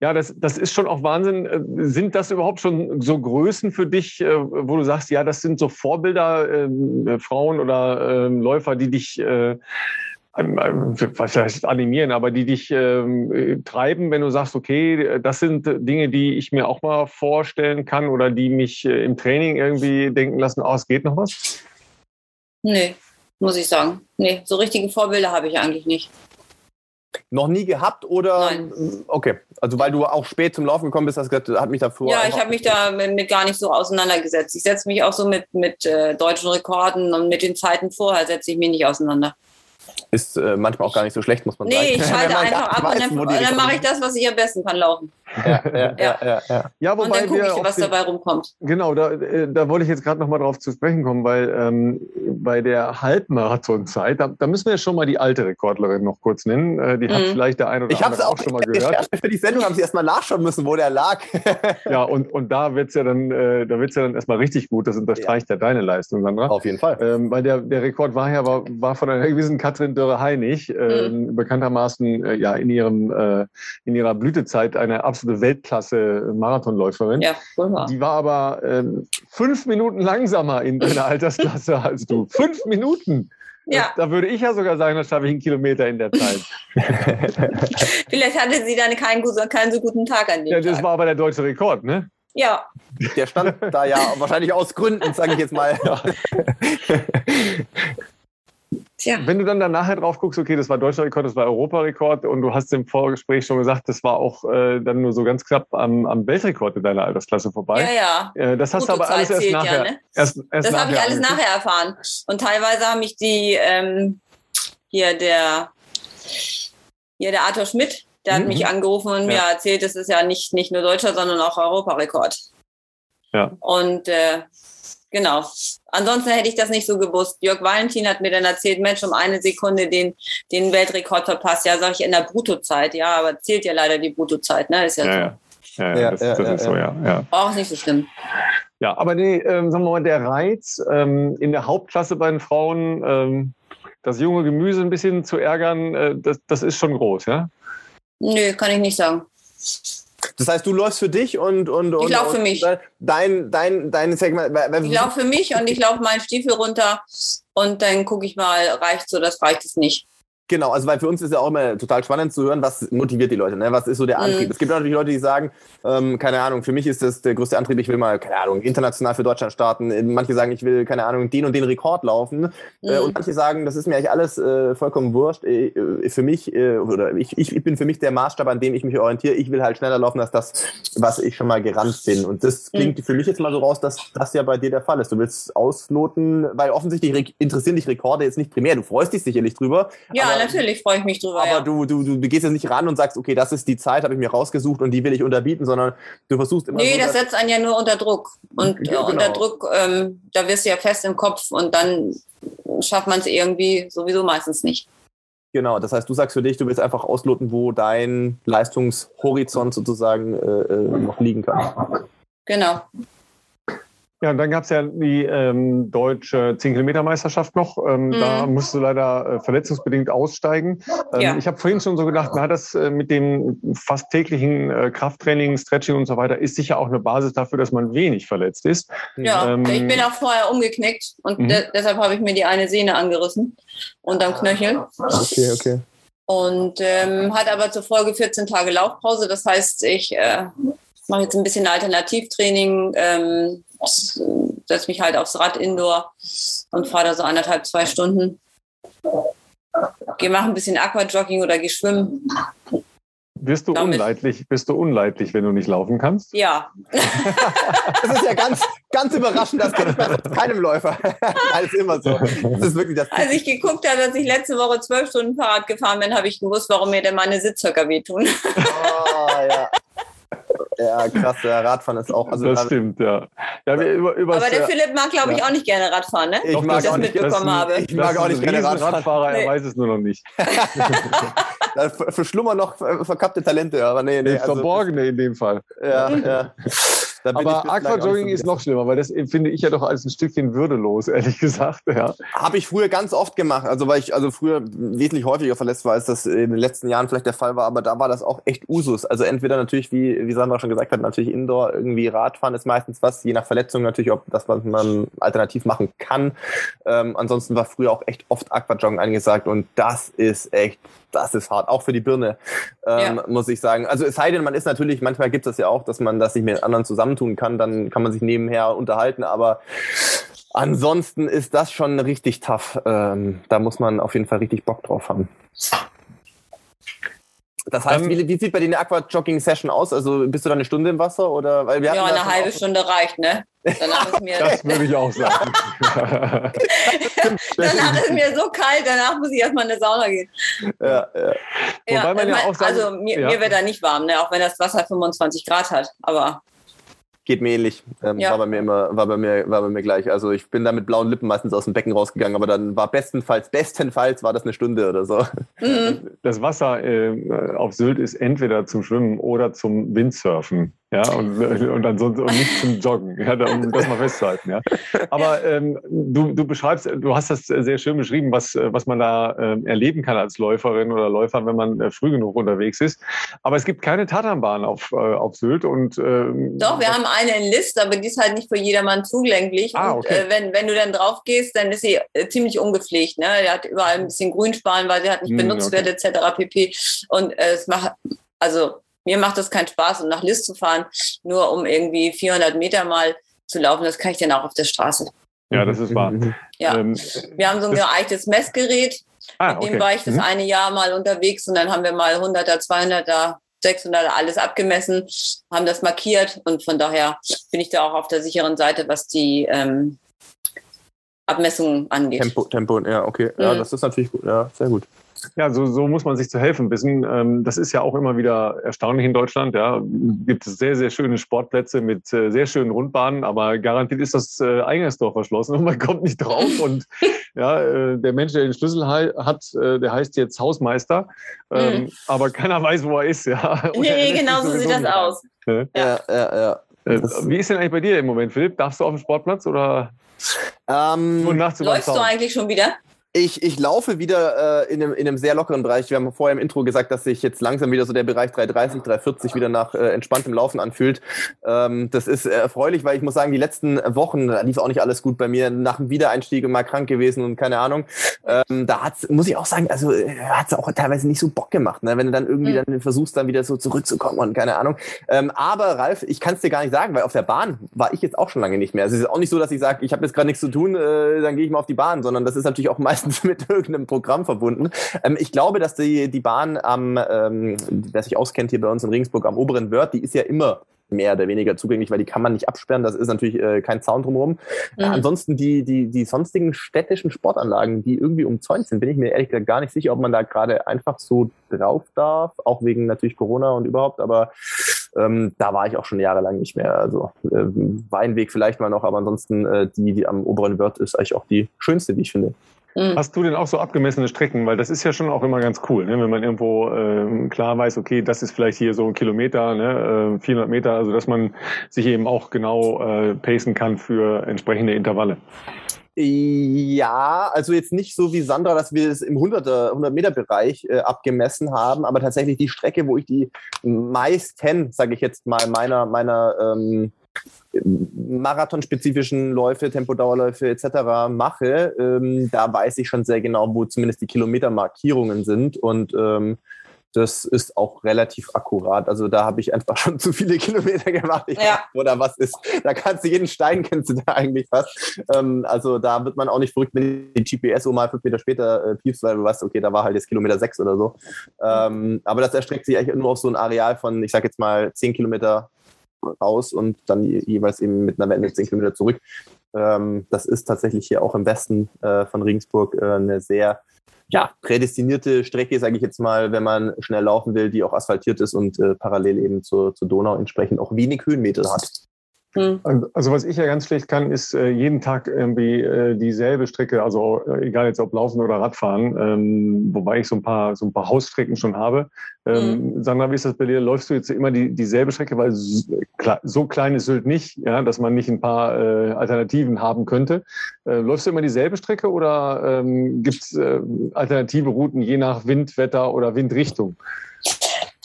S1: Ja, das, das ist schon auch Wahnsinn. Äh, Sind das überhaupt schon so Größen für dich, äh, wo du sagst, ja, das sind so Vorbilder, ähm, äh, Frauen oder ähm, Läufer, die dich äh, ähm, ähm, was heißt animieren, aber die dich ähm, äh, treiben, wenn du sagst, okay, das sind Dinge, die ich mir auch mal vorstellen kann oder die mich äh, im Training irgendwie denken lassen, oh, es geht noch was?
S4: Nee, muss ich sagen. Nee, so richtige Vorbilder habe ich eigentlich nicht.
S2: Noch nie gehabt oder?
S4: Nein.
S2: Okay, also weil du auch spät zum Laufen gekommen bist, hast du gesagt, hat mich davor.
S4: Ja, ich habe mich da mit, mit gar nicht so auseinandergesetzt. Ich setze mich auch so mit, mit äh, deutschen Rekorden und mit den Zeiten vorher setze ich mich nicht auseinander.
S2: Ist äh, manchmal auch gar nicht so schlecht, muss man sagen.
S4: Nee, ich
S2: man
S4: einfach ab und
S2: weiß,
S4: dann, und dann
S2: Rekorde
S4: mache ich das, was ich am besten kann, laufen.
S2: Ja, ja, ja, ja, ja.
S1: Ja,
S4: Und dann gucke ich, was
S1: den-
S4: dabei rumkommt.
S1: Genau, da, äh, da wollte ich jetzt gerade noch mal drauf zu sprechen kommen, weil ähm, bei der Halbmarathonzeit, da, da müssen wir ja schon mal die alte Rekordlerin noch kurz nennen. Äh, die hat
S4: Mhm.
S1: vielleicht der eine oder
S2: Ich habe es
S1: andere
S2: auch
S1: schon mal gehört.
S2: Für die Sendung haben sie erstmal nachschauen müssen, wo der lag.
S1: Ja, und, und da wird's ja dann, äh, da wird's ja dann erstmal richtig gut. Das unterstreicht ja, deine Leistung, Sandra.
S2: Auf jeden Fall.
S1: Ähm, weil der, der Rekord war ja war, war von einer gewissen Katrin Dörre-Heinig,
S4: Mhm.
S1: ähm, bekanntermaßen äh, ja in ihrem äh, in ihrer Blütezeit eine absolute Weltklasse-Marathonläuferin.
S4: Ja, wohl wahr.
S1: Die war aber ähm, fünf Minuten langsamer in deiner Altersklasse als du. Fünf Minuten!
S4: Ja,
S1: Da würde ich ja sogar sagen, da schaffe ich einen Kilometer in der Zeit.
S4: vielleicht hatte sie dann keinen, keinen so guten Tag an dem
S1: Ja, das
S4: Tag.
S1: war aber der deutsche Rekord, ne?
S4: ja,
S2: Der stand da ja wahrscheinlich aus Gründen, sage ich jetzt mal.
S4: Tja.
S1: Wenn du dann da nachher drauf guckst, okay, das war deutscher Rekord, das war Europarekord und du hast im Vorgespräch schon gesagt, das war auch äh, dann nur so ganz knapp am, am Weltrekord in deiner Altersklasse vorbei.
S4: Ja, ja.
S1: Äh, das hast du aber alles erst
S4: zählt ja,
S1: nachher.
S4: ne?
S1: erst, erst
S4: Das habe ich
S1: nachher
S4: alles nachher erfahren. Und teilweise haben mich die, ähm, hier der, hier der Arthur Schmidt, der hat
S1: Mhm.
S4: mich angerufen und
S1: Ja.
S4: mir erzählt, es ist ja nicht, nicht nur deutscher, sondern auch Europarekord.
S1: Ja.
S4: Und äh, genau. Ansonsten hätte ich das nicht so gewusst. Jörg Valentin hat mir dann erzählt, Mensch, um eine Sekunde den, den Weltrekord verpasst. Ja, sag ich in der Bruttozeit. Ja, aber zählt ja leider die Bruttozeit, ne? Ist ja,
S1: Ja,
S4: so.
S1: ja. Ja, ja, das,
S2: ja,
S1: das
S2: ja,
S1: ist so, ja. ja.
S4: Auch nicht so schlimm.
S1: Ja, aber nee, ähm, sagen wir mal, der Reiz ähm, in der Hauptklasse bei den Frauen, ähm, das junge Gemüse ein bisschen zu ärgern, äh, das, das ist schon groß, ja?
S4: Nö, kann ich nicht sagen.
S2: Das heißt, du läufst für dich und und und,
S4: lauf für
S2: und
S4: mich.
S2: Dein dein dein Segment.
S4: Ich laufe für mich und ich laufe meinen Stiefel runter und dann gucke ich mal, reicht so, das reicht es nicht.
S2: Genau, also weil für uns ist ja auch immer total spannend zu hören, was motiviert die Leute, ne? Was ist so der Antrieb?
S4: Mhm.
S2: Es gibt natürlich Leute, die sagen, ähm, keine Ahnung, für mich ist das der größte Antrieb, ich will mal, keine Ahnung, international für Deutschland starten. Manche sagen, ich will, keine Ahnung, den und den Rekord laufen. Äh,
S4: Mhm.
S2: und manche sagen, das ist mir eigentlich alles äh, vollkommen wurscht. Äh, äh, für mich, äh, oder ich, ich, bin für mich der Maßstab, an dem ich mich orientiere. Ich will halt schneller laufen als das, was ich schon mal gerannt bin. Und das
S4: Mhm.
S2: klingt für mich jetzt mal so raus, dass das ja bei dir der Fall ist. Du willst ausloten, weil offensichtlich re- interessieren dich Rekorde jetzt nicht primär. Du freust dich sicherlich drüber.
S4: Ja,
S2: aber,
S4: natürlich freue ich mich drüber.
S2: Aber
S4: ja.
S2: du, du, du gehst jetzt nicht ran und sagst, okay, das ist die Zeit, habe ich mir rausgesucht und die will ich unterbieten, sondern du versuchst immer
S4: Nee,
S2: so,
S4: das setzt einen ja nur unter Druck. Und
S2: Ja,
S4: äh,
S2: genau.
S4: unter Druck, ähm, da wirst du ja fest im Kopf und dann schafft man es irgendwie sowieso meistens nicht.
S2: Genau, das heißt, du sagst für dich, du willst einfach ausloten, wo dein Leistungshorizont sozusagen äh, äh, noch liegen kann.
S4: Genau.
S1: Ja, und dann gab es ja die ähm, deutsche 10-Kilometer-Meisterschaft noch. Ähm,
S4: Mhm.
S1: Da musst du leider äh, verletzungsbedingt aussteigen. Ähm,
S4: Ja.
S1: Ich habe vorhin schon so gedacht, na, das äh, mit dem fast täglichen äh, Krafttraining, Stretching und so weiter ist sicher auch eine Basis dafür, dass man wenig verletzt ist.
S4: Ja,
S1: Ähm,
S4: ich bin auch vorher umgeknickt und
S1: Mhm.
S4: de deshalb habe ich mir die eine Sehne angerissen unterm Knöchel.
S2: Okay, okay.
S4: Und ähm, hat aber zur Folge 14 Tage Laufpause. Das heißt, ich äh, mache jetzt ein bisschen Alternativtraining, ähm, setze mich halt aufs Rad indoor und fahre da so anderthalb, zwei Stunden. Gehe mache ein bisschen Aquajogging oder gehe schwimmen.
S1: Wirst du
S4: Damit-
S1: unleidlich, bist du unleidlich, wenn du nicht laufen kannst?
S4: Ja,
S2: Das ist ja ganz, ganz überraschend, das kenne ich bei keinem Läufer. Alles immer so. Das ist wirklich das.
S4: als ich geguckt habe, dass ich letzte Woche zwölf Stunden Fahrrad gefahren bin, habe ich gewusst, warum mir denn meine Sitzhöcker wehtun.
S2: Oh, ja. Ja, krass, der Radfahren ist auch. Also,
S1: das stimmt, ja. ja wir über, über
S4: Aber der Philipp mag, glaube ich, auch nicht gerne Radfahren, ne?
S2: Ich
S1: Doch,
S2: mag
S4: das
S2: auch nicht.
S4: mitbekommen habe.
S2: Ich mag auch nicht gerne Radfahren.
S1: Radfahrer, er
S4: Nee.
S1: weiß es nur noch nicht.
S2: Da ver- verschlummern noch ver- verkappte Talente, aber nee, nee. Also,
S1: Verborgene in dem Fall.
S2: ja, ja. Da bin ich
S1: Aber Aquajogging ist noch schlimmer, weil das finde ich ja doch als ein Stückchen würdelos, ehrlich gesagt. Ja.
S2: Habe ich früher ganz oft gemacht, also weil ich also früher wesentlich häufiger verletzt war, als das in den letzten Jahren vielleicht der Fall war, aber da war das auch echt Usus. Also entweder natürlich, wie, wie Sandra schon gesagt hat, natürlich Indoor, irgendwie Radfahren ist meistens was, je nach Verletzung natürlich, ob das, was man alternativ machen kann. Ähm, ansonsten war früher auch echt oft Aquajoggen angesagt und das ist echt, das ist hart, auch für die Birne, ähm, muss ich sagen. Also es sei denn, man ist natürlich, manchmal gibt es das ja auch, dass man das nicht mit anderen zusammentun kann, dann kann man sich nebenher unterhalten, aber Ansonsten ist das schon richtig tough. Ähm, da muss man auf jeden Fall richtig Bock drauf haben. Das heißt,
S1: Dann-
S2: wie, wie sieht bei dir eine Aqua-Jogging-Session aus? Also bist du da eine Stunde im Wasser oder? Weil wir
S4: Ja, eine halbe Stunde reicht, ne? Danach ist mir,
S1: Das würde ich auch sagen.
S4: danach ist mir so kalt, danach muss ich erstmal in eine Sauna gehen.
S2: Ja, ja.
S1: Wobei man ja
S4: mein-
S1: auch sagen-
S4: also mir,
S1: ja.
S4: mir wird da nicht warm, ne? auch wenn das Wasser 25 Grad hat. Aber
S2: Geht mir ähnlich. Ähm,
S4: Ja.
S2: War bei mir immer, war bei mir, war bei mir gleich. Also ich bin da mit blauen Lippen meistens aus dem Becken rausgegangen, aber dann war bestenfalls, bestenfalls war das eine Stunde oder so.
S4: mhm.
S1: Das Wasser äh, auf Sylt ist entweder zum Schwimmen oder zum Windsurfen Ja, und, und ansonsten und nicht zum Joggen, ja, um das mal festzuhalten. Ja. Aber ähm, du, du beschreibst, du hast das sehr schön beschrieben, was, was man da äh, erleben kann als Läuferin oder Läufer, wenn man äh, früh genug unterwegs ist. Aber es gibt keine Tatanbahn auf, äh, auf Sylt. Und, ähm,
S4: Doch, wir haben eine in List, aber die ist halt nicht für jedermann zugänglich.
S1: Ah,
S4: und
S1: okay.
S4: äh, wenn, wenn du dann drauf gehst, dann ist sie äh, ziemlich ungepflegt. Ne? Die hat überall ein bisschen Grünspan, weil sie hat nicht
S1: Hm,
S4: benutzt
S1: okay.
S4: wird, etc. pp. Und äh, es macht, also mir macht das keinen Spaß, um nach List zu fahren, nur um irgendwie 400 Meter mal zu laufen. Das kann ich dann auch auf der Straße.
S1: ja, das ist wahr.
S4: Ja.
S1: Ähm,
S4: Wir haben so ein geeignetes Messgerät.
S1: ah,
S4: Mit dem
S1: okay.
S4: war ich das
S1: Mhm.
S4: eine Jahr mal unterwegs und dann haben wir mal 100er, 200er, 600er alles abgemessen, haben das markiert und von daher bin ich da auch auf der sicheren Seite, was die ähm, Abmessungen angeht.
S2: Tempo, Tempo, ja, okay. Ja,
S4: Mhm.
S2: das ist natürlich gut. Ja, sehr gut.
S1: Ja, so, so muss man sich zu helfen wissen. Ähm, das ist ja auch immer wieder erstaunlich in Deutschland. Ja, gibt es sehr, sehr schöne Sportplätze mit äh, sehr schönen Rundbahnen, aber garantiert ist das äh, Eingangstor verschlossen und man kommt nicht drauf. Und ja, äh, der Mensch, der den Schlüssel hat, der heißt jetzt Hausmeister, ähm, aber keiner weiß, wo er ist. Ja. Und
S4: Nee, genau so sieht das aus.
S1: ein.
S2: Ja, ja, ja. Das-
S1: Wie ist denn eigentlich bei dir im Moment, Philipp? Darfst du auf dem Sportplatz oder
S2: Ähm,
S4: Läufst du eigentlich schon wieder?
S2: Ich, ich laufe wieder äh, in, einem, in einem sehr lockeren Bereich. Wir haben vorher im Intro gesagt, dass sich jetzt langsam wieder so der Bereich 330, 340 wieder nach äh, entspanntem Laufen anfühlt. Ähm, das ist äh, erfreulich, weil ich muss sagen, die letzten Wochen da lief auch nicht alles gut bei mir. Nach dem Wiedereinstieg mal krank gewesen und keine Ahnung. Ähm, da hat's, muss ich auch sagen, also hat es auch teilweise nicht so Bock gemacht, ne? wenn du dann irgendwie
S4: Mhm.
S2: dann versuchst, dann wieder so zurückzukommen und keine Ahnung. Ähm, aber Ralf, ich kann es dir gar nicht sagen, weil auf der Bahn war ich jetzt auch schon lange nicht mehr. Also es ist auch nicht so, dass ich sage, ich habe jetzt gerade nichts zu tun, äh, dann gehe ich mal auf die Bahn, sondern das ist natürlich auch meistens mit irgendeinem Programm verbunden. Ähm, ich glaube, dass die, die Bahn am, ähm, wer sich auskennt hier bei uns in Regensburg am oberen Wörth, die ist ja immer mehr oder weniger zugänglich, weil die kann man nicht absperren. Das ist natürlich äh, kein Zaun drumherum. Äh,
S4: Mhm.
S2: ansonsten die, die, die sonstigen städtischen Sportanlagen, die irgendwie umzäunt sind, bin ich mir ehrlich gesagt gar nicht sicher, ob man da gerade einfach so drauf darf, auch wegen natürlich Corona und überhaupt, aber ähm, da war ich auch schon jahrelang nicht mehr. Also ähm, Weinweg vielleicht mal noch, aber ansonsten äh, die, die am oberen Wörth ist eigentlich auch die schönste, wie ich finde.
S4: Mhm.
S1: Hast du denn auch so abgemessene Strecken? Weil das ist ja schon auch immer ganz cool, ne? wenn man irgendwo ähm, klar weiß, okay, das ist vielleicht hier so ein Kilometer, ne? äh, 400 Meter, also dass man sich eben auch genau äh, pacen kann für entsprechende Intervalle.
S2: Ja, also jetzt nicht so wie Sandra, dass wir es im 100er, 100 Meter Bereich äh, abgemessen haben, aber tatsächlich die Strecke, wo ich die meisten, sage ich jetzt mal, meiner meiner ähm, marathonspezifischen Läufe, Tempodauerläufe etc. mache, ähm, da weiß ich schon sehr genau, wo zumindest die Kilometermarkierungen sind und ähm, das ist auch relativ akkurat. Also da habe ich einfach schon zu viele Kilometer gemacht. Ich
S4: Ja.
S2: weiß, da was ist. Da kannst du jeden Stein kennst du da eigentlich fast. Ähm, also da wird man auch nicht verrückt, wenn die GPS so mal fünf Meter später äh, piepst, weil du weißt, okay, da war halt jetzt Kilometer sechs oder so. Ähm, aber das erstreckt sich eigentlich nur auf so ein Areal von, ich sag jetzt mal, zehn Kilometer raus und dann je- jeweils eben mit einer Wende zehn Kilometer zurück. Ähm, das ist tatsächlich hier auch im Westen äh, von Regensburg äh, eine sehr ja, prädestinierte Strecke, sage ich jetzt mal, wenn man schnell laufen will, die auch asphaltiert ist und äh, parallel eben zur, zur Donau entsprechend auch wenig Höhenmeter hat.
S4: Mhm.
S1: Also, was ich ja ganz schlecht kann, ist äh, jeden Tag irgendwie äh, dieselbe Strecke, also äh, egal jetzt ob Laufen oder Radfahren, ähm, wobei ich so ein paar so ein paar Hausstrecken schon habe. Ähm, Sandra, wie ist das bei dir? Läufst du jetzt immer die, dieselbe Strecke, weil so klein ist Sylt nicht, ja, dass man nicht ein paar äh, Alternativen haben könnte. Läufst du immer dieselbe Strecke oder ähm, gibt es alternative Routen je nach Wind, Wetter oder Windrichtung?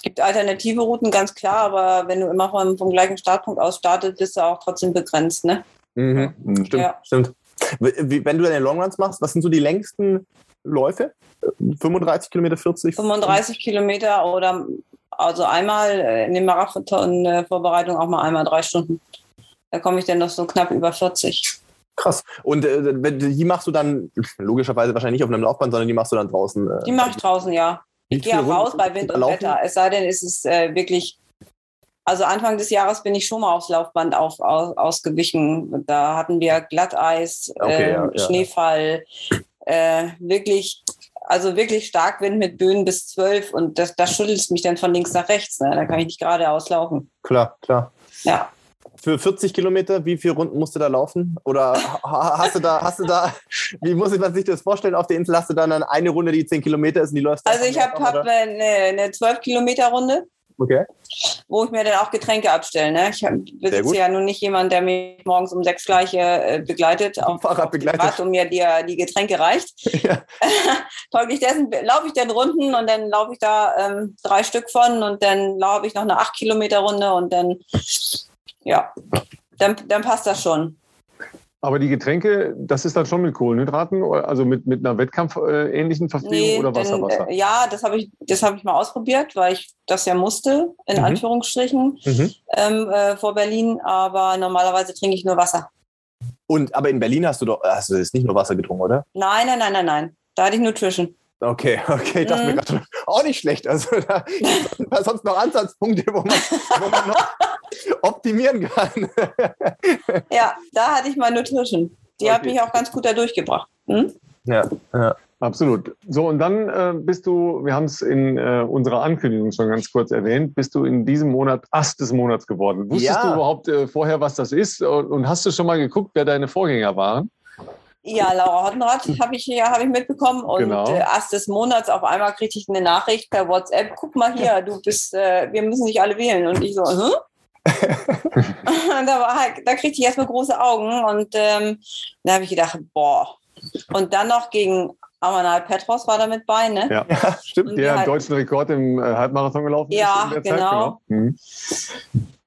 S4: Es gibt alternative Routen, ganz klar, aber wenn du immer vom, vom gleichen Startpunkt aus startest, bist du auch trotzdem begrenzt. Ne?
S2: Mhm.
S1: Hm.
S2: Stimmt,
S4: Ja.
S2: stimmt. Wenn du deine Longruns machst, was sind so die längsten Läufe? Äh, 35 Kilometer, 40?
S4: 35 Kilometer oder also einmal in der Marathon-Vorbereitung auch mal einmal drei Stunden. Da komme ich dann noch so knapp über 40.
S2: Krass. Und äh, die machst du dann logischerweise wahrscheinlich nicht auf einem Laufband, sondern die machst du dann draußen. Äh,
S4: Die mache ich draußen, ja. Ich gehe auch raus bei Wind und
S2: laufen?
S4: Wetter. Es sei denn, es ist äh, wirklich. Also Anfang des Jahres bin ich schon mal aufs Laufband auf, aus, ausgewichen. Da hatten wir Glatteis,
S2: Okay,
S4: äh,
S2: ja, ja.
S4: Schneefall, äh, wirklich, also wirklich Starkwind mit Böen bis zwölf und das, das schüttelt mich dann von links nach rechts. Ne? Da kann ich nicht geradeaus laufen.
S2: Klar, klar.
S4: Ja.
S2: Für 40 Kilometer, wie viele Runden musst du da laufen? Oder ha- hast du da, hast du da, wie muss man sich das vorstellen? Auf der Insel hast du dann eine Runde, die 10 Kilometer ist und die läufst
S4: Also ich habe hab eine, eine 12 Kilometer Runde
S2: Okay.
S4: wo ich mir dann auch Getränke abstelle. Ne? Ich besitze ja nun nicht jemanden, der mich morgens um sechs gleich äh, begleitet, auf,
S2: Fahrrad
S4: auf
S2: begleitet.
S4: Rad und mir die, die Getränke reicht.
S2: Ja.
S4: Folglich dessen laufe ich dann Runden und dann laufe ich da ähm, drei Stück von und dann laufe ich noch eine acht Kilometer Runde und dann, ja, dann, dann passt das schon.
S1: Aber die Getränke, das ist dann schon mit Kohlenhydraten, oder- also mit, mit einer wettkampfähnlichen Verpflegung oder Wasser,
S4: denn,
S1: Wasser?
S4: Äh, ja, das habe ich, das habe ich mal ausprobiert, weil ich das ja musste, in
S2: Mhm.
S4: Anführungsstrichen,
S2: Mhm.
S4: ähm, äh, vor Berlin. Aber normalerweise trinke ich nur Wasser.
S2: Und aber in Berlin hast du doch, hast du jetzt nicht nur Wasser getrunken, oder?
S4: Nein, nein, nein, nein, nein. Da hatte ich Nutrition.
S2: Okay, okay, ich dachte mir
S4: Mhm.
S2: gerade auch nicht schlecht. Also da gibt es sonst noch Ansatzpunkte, wo man, wo man noch optimieren kann.
S4: Ja, da hatte ich mal Nutrition. Die hat
S2: Okay.
S4: mich auch ganz gut da durchgebracht. Hm?
S2: Ja, ja.
S1: Absolut. So, und dann äh, bist du, wir haben es in äh, unserer Ankündigung schon ganz kurz erwähnt, bist du in diesem Monat Ast des Monats geworden. Wusstest
S2: Ja.
S1: du überhaupt äh, vorher, was das ist? Und, und hast du schon mal geguckt, wer deine Vorgänger waren?
S4: Ja, Laura Hottenrath habe ich, ja, hab ich mitbekommen. Und
S1: Genau.
S4: äh, erst des Monats auf einmal kriegte ich eine Nachricht per WhatsApp. Guck mal hier, du bist, äh, wir müssen dich alle wählen. Und ich so, hm? und da, war halt, da kriegte ich erstmal große Augen. Und ähm, da habe ich gedacht, boah. Und dann noch gegen Amanal Petros war da mit bei, ne?
S1: Ja.
S2: ja stimmt.
S4: Und
S1: Der einen
S4: halt-
S1: deutschen Rekord im äh, Halbmarathon gelaufen
S4: Ja, genau.
S1: Zeit. Mhm.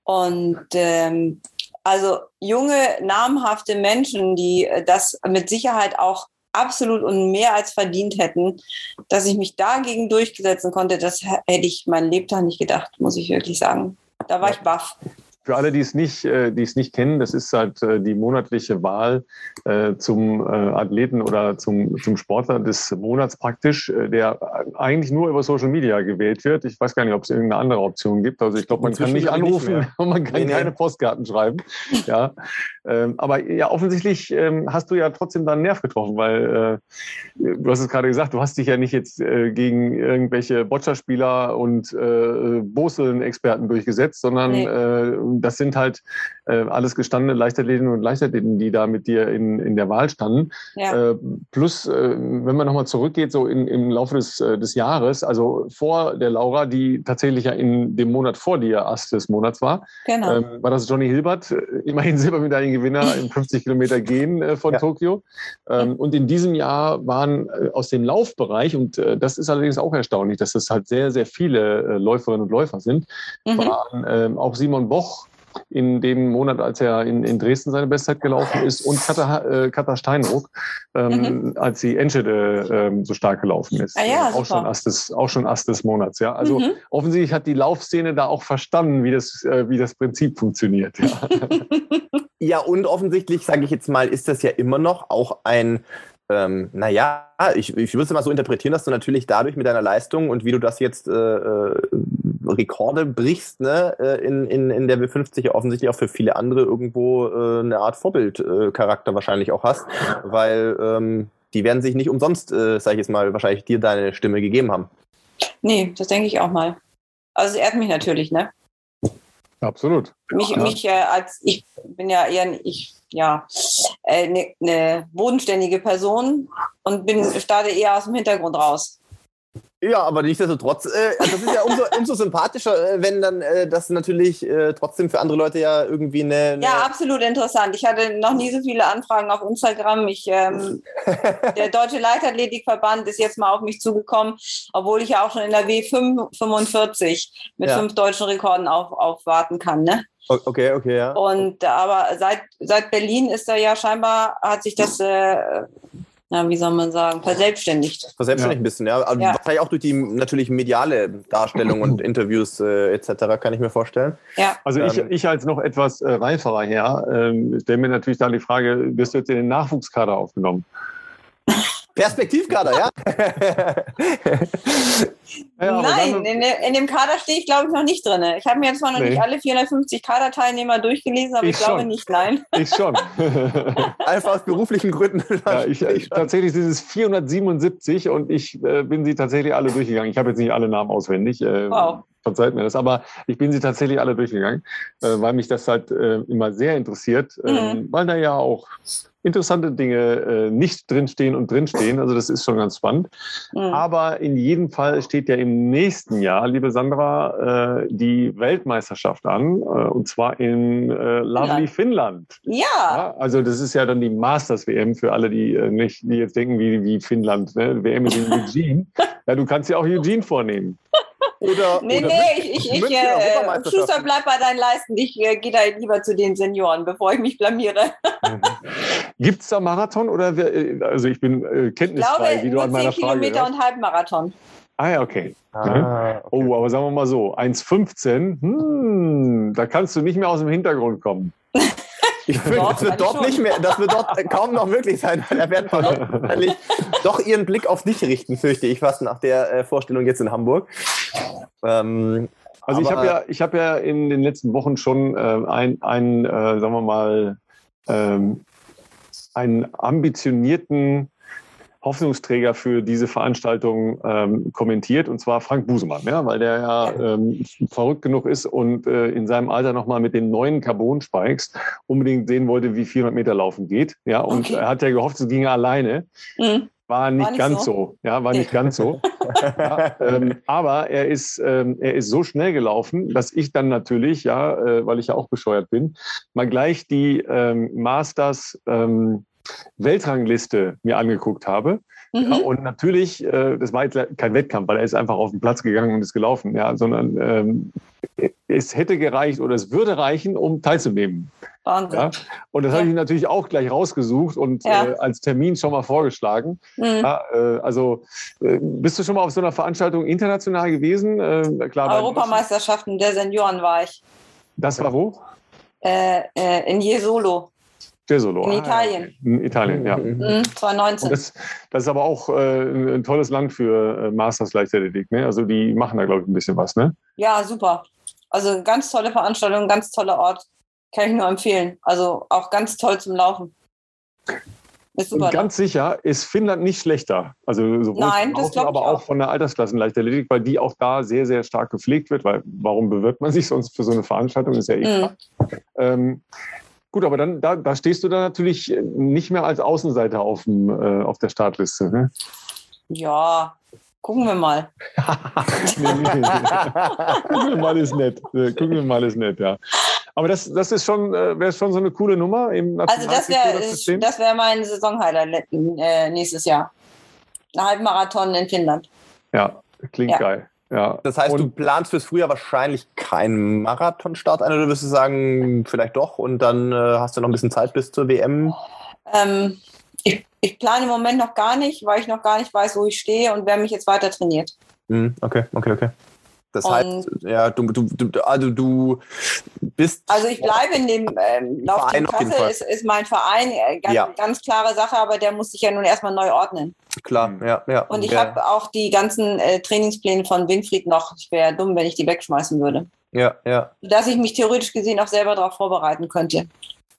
S4: Und ähm, also junge, namhafte Menschen, die äh, das mit Sicherheit auch absolut und mehr als verdient hätten, dass ich mich dagegen durchsetzen konnte, das hätte ich mein Lebtag nicht gedacht, muss ich wirklich sagen. Da war
S1: Ja.
S4: ich baff.
S1: Für alle, die es nicht, äh, die es nicht kennen, das ist halt äh, die monatliche Wahl äh, zum Athleten oder zum, zum Sportler des Monats praktisch, der eigentlich nur über Social Media gewählt wird. Ich weiß gar nicht, ob es irgendeine andere Option gibt. Also ich glaube, man kann
S2: Inzwischen
S1: nicht
S2: ich nicht
S1: anrufen
S2: mehr.
S1: und man kann
S2: Nee, nee.
S1: keine Postkarten schreiben. Ja, ähm, aber ja, offensichtlich ähm, hast du ja trotzdem da einen Nerv getroffen, weil du hast es gerade gesagt, du hast dich ja nicht jetzt gegen irgendwelche Boccia-Spieler und Boseln-Experten durchgesetzt, sondern
S4: Nee.
S1: Das sind halt äh, alles gestandene Leichtathletinnen und Leichtathleten, die da mit dir in, in der Wahl standen.
S4: Ja.
S1: Äh, plus, äh, wenn man nochmal zurückgeht, so in, im Laufe des, äh, des Jahres, also vor der Laura, die tatsächlich ja in dem Monat vor dir Ast des Monats war,
S4: genau.
S1: ähm, war das Johnny Hilbert, äh, immerhin Silbermedaillengewinner im 50 Kilometer Gehen äh, von
S2: Ja.
S1: Tokio. Ähm, und in diesem Jahr waren äh, aus dem Laufbereich, und äh, das ist allerdings auch erstaunlich, dass es halt sehr, sehr viele äh, Läuferinnen und Läufer sind,
S4: mhm.
S1: waren ähm, auch Simon Boch in dem Monat, als er in, in Dresden seine Bestzeit gelaufen ist und Katha, äh, Katha Steinruck, ähm, als sie Enschede ähm, so stark gelaufen ist.
S4: Mhm. Ah ja,
S1: auch,
S4: super.
S1: schon Ast des, auch schon Ast des Monats. Ja? Also
S4: Mhm.
S1: offensichtlich hat die Laufszene da auch verstanden, wie das, äh, wie das Prinzip funktioniert. Ja.
S2: Ja, und offensichtlich, sage ich jetzt mal, ist das ja immer noch auch ein, ähm, naja, ich, ich würde es mal so interpretieren, dass du natürlich dadurch mit deiner Leistung und wie du das jetzt äh, äh, Rekorde brichst, ne, äh, in, in, in der W50 ja offensichtlich auch für viele andere irgendwo äh, eine Art Vorbildcharakter äh, wahrscheinlich auch hast, weil ähm, die werden sich nicht umsonst, äh, sage ich jetzt mal, wahrscheinlich dir deine Stimme gegeben haben.
S4: Nee, das denke ich auch mal. Also es ehrt mich natürlich, ne?
S1: Absolut.
S4: Mich,
S1: Ja.
S4: mich äh, als ich bin ja eher ich ja eine äh, ne bodenständige Person und bin starte eher aus dem Hintergrund raus.
S2: Ja, aber nichtsdestotrotz, äh, das ist ja umso, umso sympathischer, äh, wenn dann äh, das natürlich äh, trotzdem für andere Leute ja irgendwie eine. eine
S4: Ja, absolut interessant. Ich hatte noch nie so viele Anfragen auf Instagram. Ich, ähm, der Deutsche Leichtathletikverband ist jetzt mal auf mich zugekommen, obwohl ich ja auch schon in der W45 mit
S2: Ja.
S4: fünf deutschen Rekorden auf, aufwarten kann. Ne?
S2: Okay, okay, ja.
S4: Und aber seit, seit Berlin ist da ja scheinbar, hat sich das, äh, na, wie soll man sagen, verselbstständigt.
S2: Verselbstständigt
S1: Ja.
S2: ein bisschen, ja. Aber
S4: Ja.
S2: Wahrscheinlich auch durch die natürlich mediale Darstellung und Interviews äh, etc., kann ich mir vorstellen.
S4: Ja,
S1: Also ich,
S2: Ähm.
S1: ich als noch etwas äh, reiferer Herr ähm, stelle mir natürlich dann die Frage, wirst du jetzt in den Nachwuchskader aufgenommen?
S2: Perspektivkader, ja?
S1: Ja,
S4: Nein, in, in dem Kader stehe ich, glaube ich, noch nicht drin. Ich habe mir jetzt zwar noch
S1: Nee.
S4: nicht alle 450 Kaderteilnehmer durchgelesen, aber ich,
S1: Ich
S4: glaube
S1: schon.
S4: nicht, nein.
S1: Ich schon.
S2: Einfach aus beruflichen Gründen.
S1: ja, ich, ich, tatsächlich sind es 477 und ich äh, bin sie tatsächlich alle durchgegangen. Ich habe jetzt nicht alle Namen auswendig. Äh,
S4: Wow.
S1: Verzeiht mir das. Aber ich bin sie tatsächlich alle durchgegangen, äh, weil mich das halt äh, immer sehr interessiert, äh,
S4: Mhm.
S1: weil da ja auch interessante Dinge äh, nicht drinstehen und drinstehen. Also das ist schon ganz spannend.
S4: Mhm.
S1: Aber in jedem Fall steht ja im nächsten Jahr, liebe Sandra, äh, die Weltmeisterschaft an, äh, und zwar in lovely Finnland.
S4: Ja,
S1: Ja, also das ist ja dann die Masters-WM für alle, die nicht, die jetzt denken, wie, wie Finnland, ne? WM ist in Eugene. ja, du kannst ja auch Eugene vornehmen.
S2: Oder,
S4: nee,
S2: oder
S4: nee, ich, ich, ich äh. Schuster, bleib bei deinen Leisten. Ich äh, gehe da lieber zu den Senioren, bevor ich mich blamiere.
S1: Gibt es da Marathon oder wer, äh, also ich bin äh,
S4: Ich
S1: kenntnisfrei,
S4: glaube,
S1: wie du an
S4: 10
S1: meiner Frage
S4: Kilometer
S1: hörst.
S4: und Halbmarathon.
S1: Ah ja, okay.
S2: Ah, okay.
S1: Oh, aber sagen wir mal so, 1,15, hm, da kannst du nicht mehr aus dem Hintergrund kommen.
S2: Ich fürchte,
S4: Doch,
S2: das wird dort
S4: schon.
S2: nicht mehr, das wird dort kaum noch möglich sein, weil er wird wahrscheinlich doch ihren Blick auf dich richten, fürchte ich fast nach der äh, Vorstellung jetzt in Hamburg. Ähm,
S1: Also ich habe ja, ich habe ja in den letzten Wochen schon äh, ein, ein äh, sagen wir mal, ähm, einen ambitionierten Hoffnungsträger für diese Veranstaltung ähm, kommentiert, und zwar Frank Busemann, ja, weil der ja ähm, verrückt genug ist und äh, in seinem Alter nochmal mit den neuen Carbon-Spikes unbedingt sehen wollte, wie 400 Meter laufen geht. Ja, und
S4: Okay.
S1: er hat ja gehofft, es ginge alleine.
S4: Mhm.
S1: War nicht,
S4: nicht
S1: ganz
S4: so.
S1: so. Ja, war nicht ganz so. ja, ähm, aber er ist, ähm, er ist so schnell gelaufen, dass ich dann natürlich, ja, äh, weil ich ja auch bescheuert bin, mal gleich die ähm, Masters ähm, Weltrangliste mir angeguckt habe.
S4: Mhm.
S1: Ja, und natürlich, äh, das war jetzt kein Wettkampf, weil er ist einfach auf den Platz gegangen und ist gelaufen, ja, sondern ähm, es hätte gereicht oder es würde reichen, um teilzunehmen.
S4: Wahnsinn.
S1: Ja? Und das habe
S4: Ja.
S1: ich natürlich auch gleich rausgesucht und
S4: Ja.
S1: äh, als Termin schon mal vorgeschlagen.
S4: Mhm.
S1: Äh, also äh, bist du schon mal auf so einer Veranstaltung international gewesen? Äh, klar,
S4: Europameisterschaften der Senioren war ich.
S1: Das war wo?
S4: Äh, in Jesolo,
S1: Jesolo.
S4: in
S1: Ah,
S4: Italien.
S1: In Italien, ja.
S2: Mhm.
S4: Mhm, 2019.
S1: Und das, das ist aber auch äh, ein tolles Land für äh, Masters Leichtathletik. Ne? Also die machen da, glaube ich, ein bisschen was. Ne?
S4: Ja, super. Also ganz tolle Veranstaltung, ganz toller Ort. Kann ich nur empfehlen. Also auch ganz toll zum Laufen. Ist super.
S1: Und ganz sicher ist Finnland nicht schlechter. Also sowohl
S4: Nein,
S1: vom
S4: das
S1: Laufen,
S4: glaub ich
S1: aber auch
S4: auch.
S1: von der Altersklassenleichtathletik, weil die auch da sehr, sehr stark gepflegt wird. Weil warum bewirbt man sich sonst für so eine Veranstaltung? Ist ja eh
S4: Mhm.
S1: klar. Ähm, gut, aber dann da, da stehst du dann natürlich nicht mehr als Außenseiter auf, dem, äh, auf der Startliste. Ne?
S4: Ja, gucken wir mal.
S1: Nee, nee, nee. Gucken wir mal ist nett. Äh, Gucken wir mal ist nett, ja. Aber das, das ist schon, äh, wäre schon so eine coole Nummer im
S4: Also das wäre das wär mein Saisonhighlight äh, nächstes Jahr. Ein Halbmarathon in Finnland.
S1: Ja, klingt
S4: Ja.
S1: geil. Ja.
S2: Das heißt, du
S1: Und-
S2: planst fürs Frühjahr wahrscheinlich keinen Marathonstart ein oder wirst du sagen, vielleicht doch und dann äh, hast du noch ein bisschen Zeit bis zur WM?
S4: Ähm, ich, ich plane im Moment noch gar nicht, weil ich noch gar nicht weiß, wo ich stehe und wer mich jetzt weiter trainiert.
S2: Hm, okay, okay, okay. Das
S4: Und-
S2: heißt, ja, du, du, du, also du bist.
S4: Also ich bleibe in dem ähm, Laufteam
S2: Verein jeden
S4: Kassel, ist, ist mein Verein, äh, ganz,
S2: Ja.
S4: ganz klare Sache, aber der muss sich ja nun erstmal neu ordnen.
S2: klar, ja, ja.
S4: Und ich
S2: ja,
S4: habe auch die ganzen äh, Trainingspläne von Winfried noch. Ich wäre dumm, wenn ich die wegschmeißen würde.
S2: ja, ja,
S4: Dass ich mich theoretisch gesehen auch selber darauf vorbereiten könnte.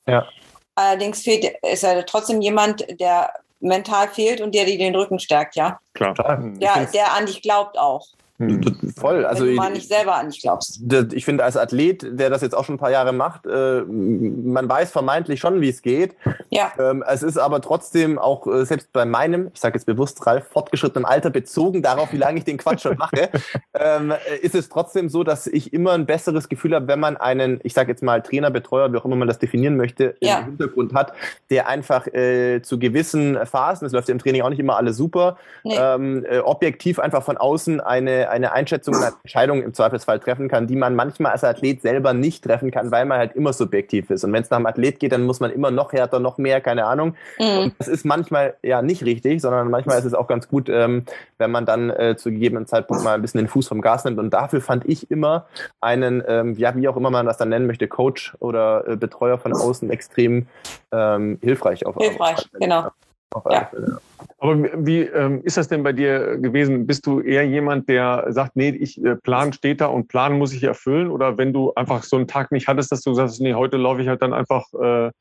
S2: Ja.
S4: Allerdings fehlt, ist er trotzdem jemand, der mental fehlt und der dir den Rücken stärkt, ja.
S1: Klar.
S2: Total.
S4: Ja,
S2: find's-
S4: der an dich glaubt auch.
S1: Hm.
S2: voll. Also
S4: wenn du mal
S2: ich,
S4: nicht selber an dich glaubst.
S2: ich finde, als Athlet, der das jetzt auch schon ein paar Jahre macht, äh, man weiß vermeintlich schon, wie es geht.
S4: Ja.
S2: Ähm, es ist aber trotzdem auch, äh, selbst bei meinem, ich sage jetzt bewusst, Ralf, fortgeschrittenem Alter, bezogen darauf, wie lange ich den Quatsch schon mache, ähm, äh, ist es trotzdem so, dass ich immer ein besseres Gefühl habe, wenn man einen, ich sage jetzt mal Trainer, Betreuer, wie auch immer man das definieren möchte,
S4: Ja.
S2: im Hintergrund hat, der einfach äh, zu gewissen Phasen, es läuft ja im Training auch nicht immer alles super,
S4: Nee.
S2: ähm, äh, objektiv einfach von außen eine, eine Einschätzung, eine Entscheidung im Zweifelsfall treffen kann, die man manchmal als Athlet selber nicht treffen kann, weil man halt immer subjektiv ist. Und wenn es nach dem Athlet geht, dann muss man immer noch härter, noch mehr, keine Ahnung.
S4: Mhm.
S2: Und das ist manchmal ja nicht richtig, sondern manchmal ist es auch ganz gut, ähm, wenn man dann äh, zu gegebenen Zeitpunkt mal ein bisschen den Fuß vom Gas nimmt. Und dafür fand ich immer einen, ähm, ja, wie auch immer man das dann nennen möchte, Coach oder äh, Betreuer von außen extrem ähm, hilfreich. Auf,
S4: Hilfreich, genau.
S2: Auf alle
S4: Ja.
S2: Fälle.
S1: Aber wie ähm, ist das denn bei dir gewesen? Bist du eher jemand, der sagt, nee, ich äh, Plan steht da und Plan muss ich erfüllen? Oder wenn du einfach so einen Tag nicht hattest, dass du sagst, nee, heute laufe ich halt dann einfach äh,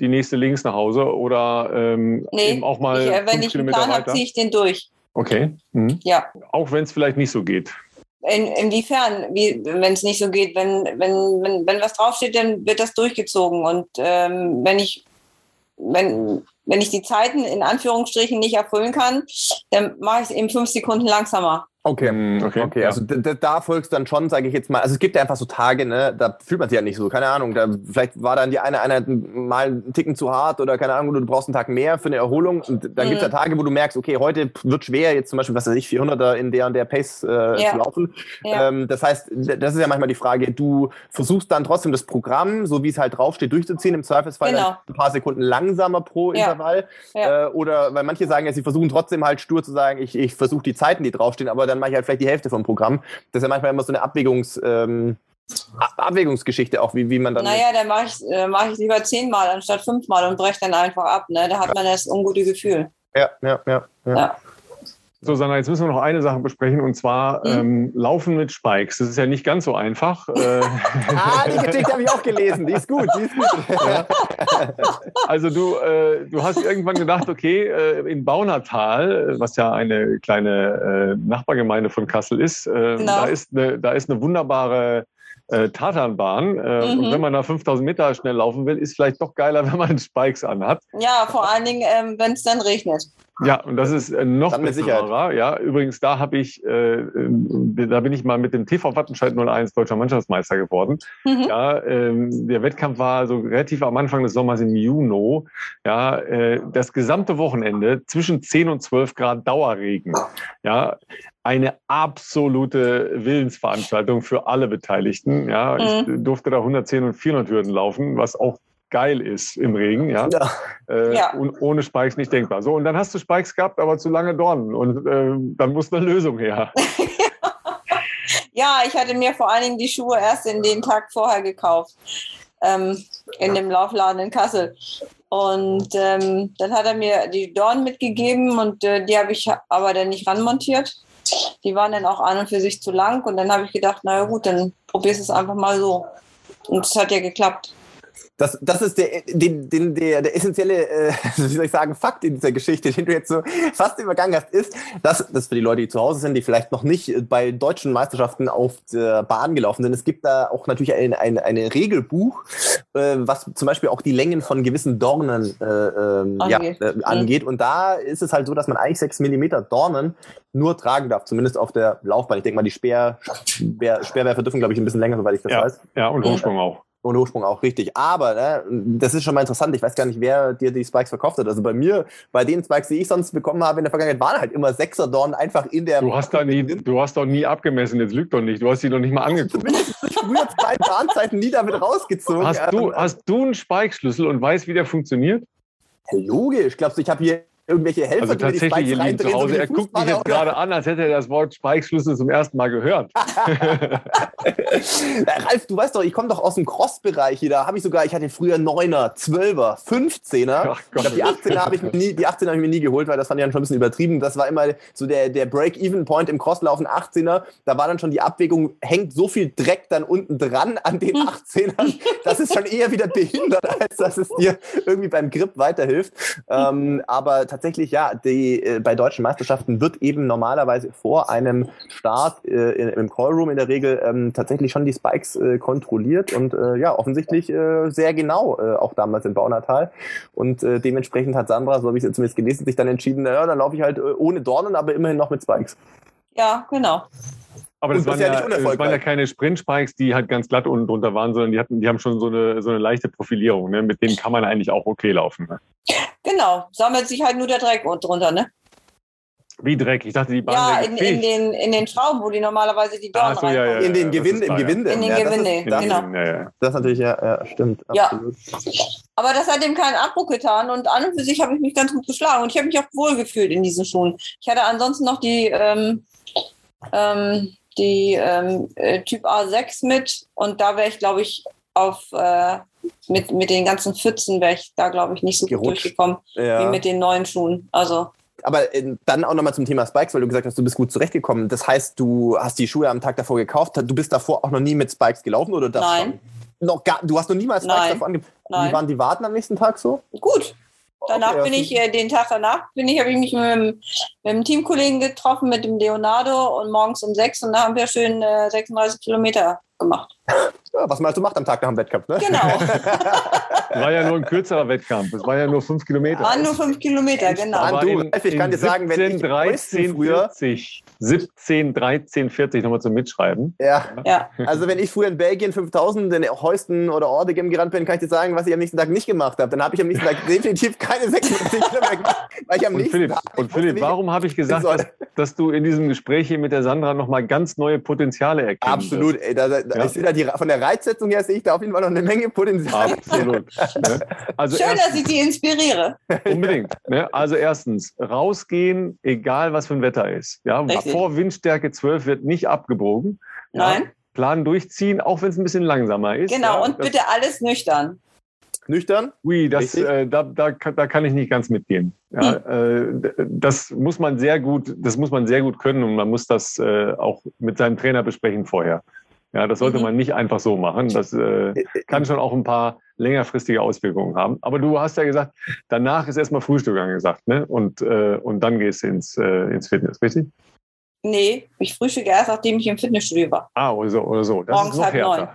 S1: die nächste links nach Hause oder ähm,
S4: Nee,
S1: eben auch mal
S4: ich, äh, wenn
S1: fünf
S4: ich einen Plan habe, ziehe ich den durch.
S1: Okay. Mhm.
S4: Ja.
S1: Auch wenn es vielleicht nicht so geht.
S4: In, inwiefern, wie, wenn es nicht so geht, wenn, wenn, wenn, wenn was draufsteht, dann wird das durchgezogen. Und ähm, wenn ich, wenn, wenn ich die Zeiten in Anführungsstrichen nicht erfüllen kann, dann mache ich es eben fünf Sekunden langsamer.
S2: Okay,
S1: Mm,
S2: okay,
S1: okay,
S2: okay. Also da, da folgst dann schon, sage ich jetzt mal. Also es gibt ja einfach so Tage, ne, da fühlt man sich ja nicht so. Keine Ahnung, da vielleicht war dann die eine Einheit mal einen Ticken zu hart oder keine Ahnung, du brauchst einen Tag mehr für eine Erholung. Und dann
S4: Mhm.
S2: gibt's ja Tage, wo du merkst, okay, heute wird schwer, jetzt zum Beispiel, was weiß ich, 400er in der und der Pace äh,
S4: Ja.
S2: zu laufen.
S4: Ja.
S2: Ähm, das heißt, das ist ja manchmal die Frage, du versuchst dann trotzdem das Programm, so wie es halt draufsteht, durchzuziehen, im Zweifelsfall
S4: Genau.
S2: ein paar Sekunden langsamer pro
S4: Ja.
S2: Intervall.
S4: Ja.
S2: Äh, oder weil manche sagen ja, sie versuchen trotzdem halt stur zu sagen, ich, ich versuche die Zeiten, die draufstehen, aber dann mache ich halt vielleicht die Hälfte vom Programm. Das ist ja manchmal immer so eine Abwägungs, ähm, Ab- Abwägungsgeschichte auch, wie, wie man dann.
S4: Naja, dann mache ich, äh, mach ich lieber zehnmal anstatt fünfmal und breche dann einfach ab. Ne? Da hat man das ungute Gefühl.
S2: Ja, ja, ja. ja.
S4: Ja.
S1: So, Sandra, jetzt müssen wir noch eine Sache besprechen und zwar
S4: Mhm.
S1: ähm, Laufen mit Spikes. Das ist ja nicht ganz so einfach. Äh,
S2: Ah, die Geschichte habe ich auch gelesen. Die ist gut, die ist gut.
S1: also du, äh, du hast irgendwann gedacht, okay, äh, in Baunatal, was ja eine kleine äh, Nachbargemeinde von Kassel ist, äh,
S4: Genau.
S1: da, ist eine, da ist eine wunderbare äh, Tatanbahn. Äh,
S4: Mhm.
S1: Und wenn man da 5000 Meter schnell laufen will, ist vielleicht doch geiler, wenn man Spikes anhat.
S4: Ja, vor allen Dingen, ähm, wenn es dann regnet.
S1: Ja, und das ist äh, noch
S2: Dann
S1: besonderer. Ja, übrigens, da habe ich, äh, äh, da bin ich mal mit dem TV Wattenscheid 01 deutscher Mannschaftsmeister geworden.
S4: Mhm.
S1: Ja, ähm, der Wettkampf war so relativ am Anfang des Sommers im Juni. Ja, äh, das gesamte Wochenende zwischen 10 und 12 Grad Dauerregen. Ja, eine absolute Willensveranstaltung für alle Beteiligten. Ja, ich durfte da 110 und 400 Hürden laufen, was auch geil ist im Regen. Ja,
S2: Ja.
S1: äh,
S4: Ja.
S1: und ohne Spikes nicht denkbar. So, und dann hast du Spikes gehabt, aber zu lange Dornen. Und äh, dann muss eine Lösung her.
S4: Ja, ich hatte mir vor allen Dingen die Schuhe erst in den Tag vorher gekauft. Ähm, in dem Laufladen in Kassel. Und ähm, dann hat er mir die Dorn mitgegeben und äh, die habe ich aber dann nicht ranmontiert. Die waren dann auch an und für sich zu lang und dann habe ich gedacht, naja gut, dann probierst du es einfach mal so. Und es hat ja geklappt.
S2: Das, das ist der, den, den, der, der essentielle, äh, wie soll ich sagen, Fakt in dieser Geschichte, den du jetzt so fast übergangen hast, ist, dass das für die Leute, die zu Hause sind, die vielleicht noch nicht bei deutschen Meisterschaften auf der Bahn gelaufen sind, es gibt da auch natürlich ein, ein, ein Regelbuch, äh, was zum Beispiel auch die Längen von gewissen Dornen äh, ähm, ja,
S4: Angeht.
S2: äh, angeht. Und da ist es halt so, dass man eigentlich sechs Millimeter Dornen nur tragen darf, zumindest auf der Laufbahn. Ich denke mal, die Speer, Speer, Speerwerfer dürfen, glaube ich, ein bisschen länger, soweit ich das
S1: Ja.
S2: weiß.
S1: Ja, und Hochsprung auch.
S2: Und Hochsprung auch, richtig. Aber ne, das ist schon mal interessant. Ich weiß gar nicht, wer dir die Spikes verkauft hat. Also bei mir, bei den Spikes, die ich sonst bekommen habe in der Vergangenheit, waren halt immer Sechser-Dornen einfach in der.
S1: Du hast, da nie, du hast doch nie abgemessen, jetzt lüg doch nicht. Du hast sie doch nicht mal angeguckt.
S2: Zumindest nicht früher zwei Bahnzeiten nie damit rausgezogen.
S1: Hast du,
S2: Ähm,
S1: hast du einen Spike-Schlüssel und weißt, wie der funktioniert?
S2: Logisch. Glaubst du, ich habe hier irgendwelche Helfer,
S1: Also
S2: die die
S1: tatsächlich, ihr
S2: Spikes reindrehen, so
S1: Hause, er
S2: die
S1: guckt mich jetzt gerade an, als hätte er das Wort Spike-Schlüssel zum ersten Mal gehört.
S2: Ralf, du weißt doch, ich komme doch aus dem Cross-Bereich hier. Da habe ich sogar, ich hatte früher 9er, 12er, 15er.
S1: Ach
S2: Ich glaube, die 18er habe ich mir nie, die 18er habe ich mir nie geholt, weil das fand ich dann schon ein bisschen übertrieben. Das war immer so der, der Break-Even-Point im Crosslaufen 18er. Da war dann schon die Abwägung, hängt so viel Dreck dann unten dran an den 18ern. Das ist schon eher wieder behindert, als dass es dir irgendwie beim Grip weiterhilft. Ähm, aber tatsächlich, ja, die, äh, bei deutschen Meisterschaften wird eben normalerweise vor einem Start äh, in, im Callroom in der Regel ähm, tatsächlich schon die Spikes äh, kontrolliert und äh, ja, offensichtlich äh, sehr genau, äh, auch damals in Baunatal. Und äh, dementsprechend hat Sandra, so habe ich es zumindest gelesen, sich dann entschieden, naja, dann laufe ich halt äh, ohne Dornen, aber immerhin noch mit Spikes.
S4: Ja, genau.
S1: Aber das
S2: Und
S1: waren,
S2: bisher
S1: ja,
S2: nicht
S1: das waren ja keine Sprint-Spikes, die halt ganz glatt unten drunter waren, sondern die, hatten, die haben schon so eine, so eine leichte Profilierung. Ne? Mit denen kann man eigentlich auch okay laufen. Ne?
S4: Genau. Sammelt sich halt nur der Dreck und drunter, ne?
S1: Wie Dreck. Ich dachte, die Bahn
S4: Ja,
S1: wäre
S4: in, in, den, in den Schrauben, wo die normalerweise die Dornen
S1: Ach so, ja, ja.
S2: In den Gewinde,
S1: ist
S2: im. Gewinde.
S4: In den
S2: ja, das
S4: Gewinde,
S2: Ist, das,
S4: genau.
S1: Ja, ja.
S2: das ist natürlich, ja, ja stimmt.
S4: Ja.
S2: Absolut.
S4: Aber das hat ihm keinen Abbruch getan und an und für sich habe ich mich ganz gut geschlagen und ich habe mich auch wohl gefühlt in diesen Schuhen. Ich hatte ansonsten noch die, ähm, ähm, die ähm, äh, Typ A6 mit und da wäre ich, glaube ich, auf äh, mit, mit den ganzen Pfützen wäre ich da, glaube ich, nicht so gut durchgekommen
S2: Ja.
S4: wie mit den neuen Schuhen. Also
S2: Aber äh, dann auch nochmal zum Thema Spikes, weil du gesagt hast, du bist gut zurechtgekommen. Das heißt, du hast die Schuhe am Tag davor gekauft. Du bist davor auch noch nie mit Spikes gelaufen oder das
S4: Nein.
S2: schon? Noch gar, du hast noch niemals Spikes
S4: Nein.
S2: davor ange Wie waren die Warten am nächsten Tag so?
S4: gut. Danach
S2: Okay,
S4: bin ich, äh, den Tag danach bin ich, habe ich mich mit, dem- mit dem Teamkollegen getroffen, mit dem Leonardo und morgens um sechs und da haben wir schön äh, 36 Kilometer gemacht.
S2: Ja, was man halt so macht am Tag nach dem Wettkampf, ne?
S4: Genau,
S1: War ja nur ein kürzerer Wettkampf. Es war ja nur fünf Kilometer.
S4: waren nur fünf Kilometer, genau.
S1: Aber
S2: du,
S1: in-
S2: Ralf, ich kann dir sagen, wenn ich
S1: 17, 13,
S2: früher-
S1: 40, 17, 13, 40 nochmal zum Mitschreiben.
S2: Ja,
S4: Ja,
S2: also wenn ich früher in Belgien 5000 in Heusten oder Ordegem gerannt bin, kann ich dir sagen, was ich am nächsten Tag nicht gemacht habe. Dann habe ich am nächsten Tag definitiv keine 56 Kilometer gemacht, weil ich am
S1: Und
S2: nächsten
S1: Philipp,
S2: Tag
S1: und Philipp warum habe ich gesagt, dass, dass du in diesem Gespräch hier mit der Sandra nochmal ganz neue Potenziale erkennst?
S2: Absolut, ey, da, da,
S1: Ja.
S2: ich sehe da die, von der Reizsetzung her sehe ich da auf jeden Fall noch eine Menge Potenzial.
S1: Absolut. ne? Also
S4: schön,
S1: erstens-
S4: dass ich die inspiriere.
S1: Unbedingt. Ne? Also erstens, rausgehen, egal was für ein Wetter ist. Ja?
S4: Richtig.
S1: Vor Windstärke 12 wird nicht abgebogen. Ja?
S4: Nein,
S1: Plan durchziehen, auch wenn es ein bisschen langsamer ist.
S4: genau.
S1: Ja?
S4: Und
S1: Das-
S4: bitte alles nüchtern.
S2: Nüchtern?
S1: Ui, das, äh, da, da, kann- da kann ich nicht ganz mitgehen. Ja, äh, d- das muss man sehr gut, das muss man sehr gut können und man muss das äh, auch mit seinem Trainer besprechen vorher. Ja, das sollte
S4: Mhm.
S1: man nicht einfach so machen. Das äh, kann schon auch ein paar längerfristige Auswirkungen haben. Aber du hast ja gesagt, danach ist erstmal Frühstück angesagt, ne? Und, äh, und dann gehst du ins, äh, ins Fitness, richtig?
S4: Nee, ich frühstücke erst, nachdem ich im Fitnessstudio war.
S1: Ah, oder so, oder so. Das
S4: Morgens
S1: ist noch
S4: halb
S1: härter.
S4: neun.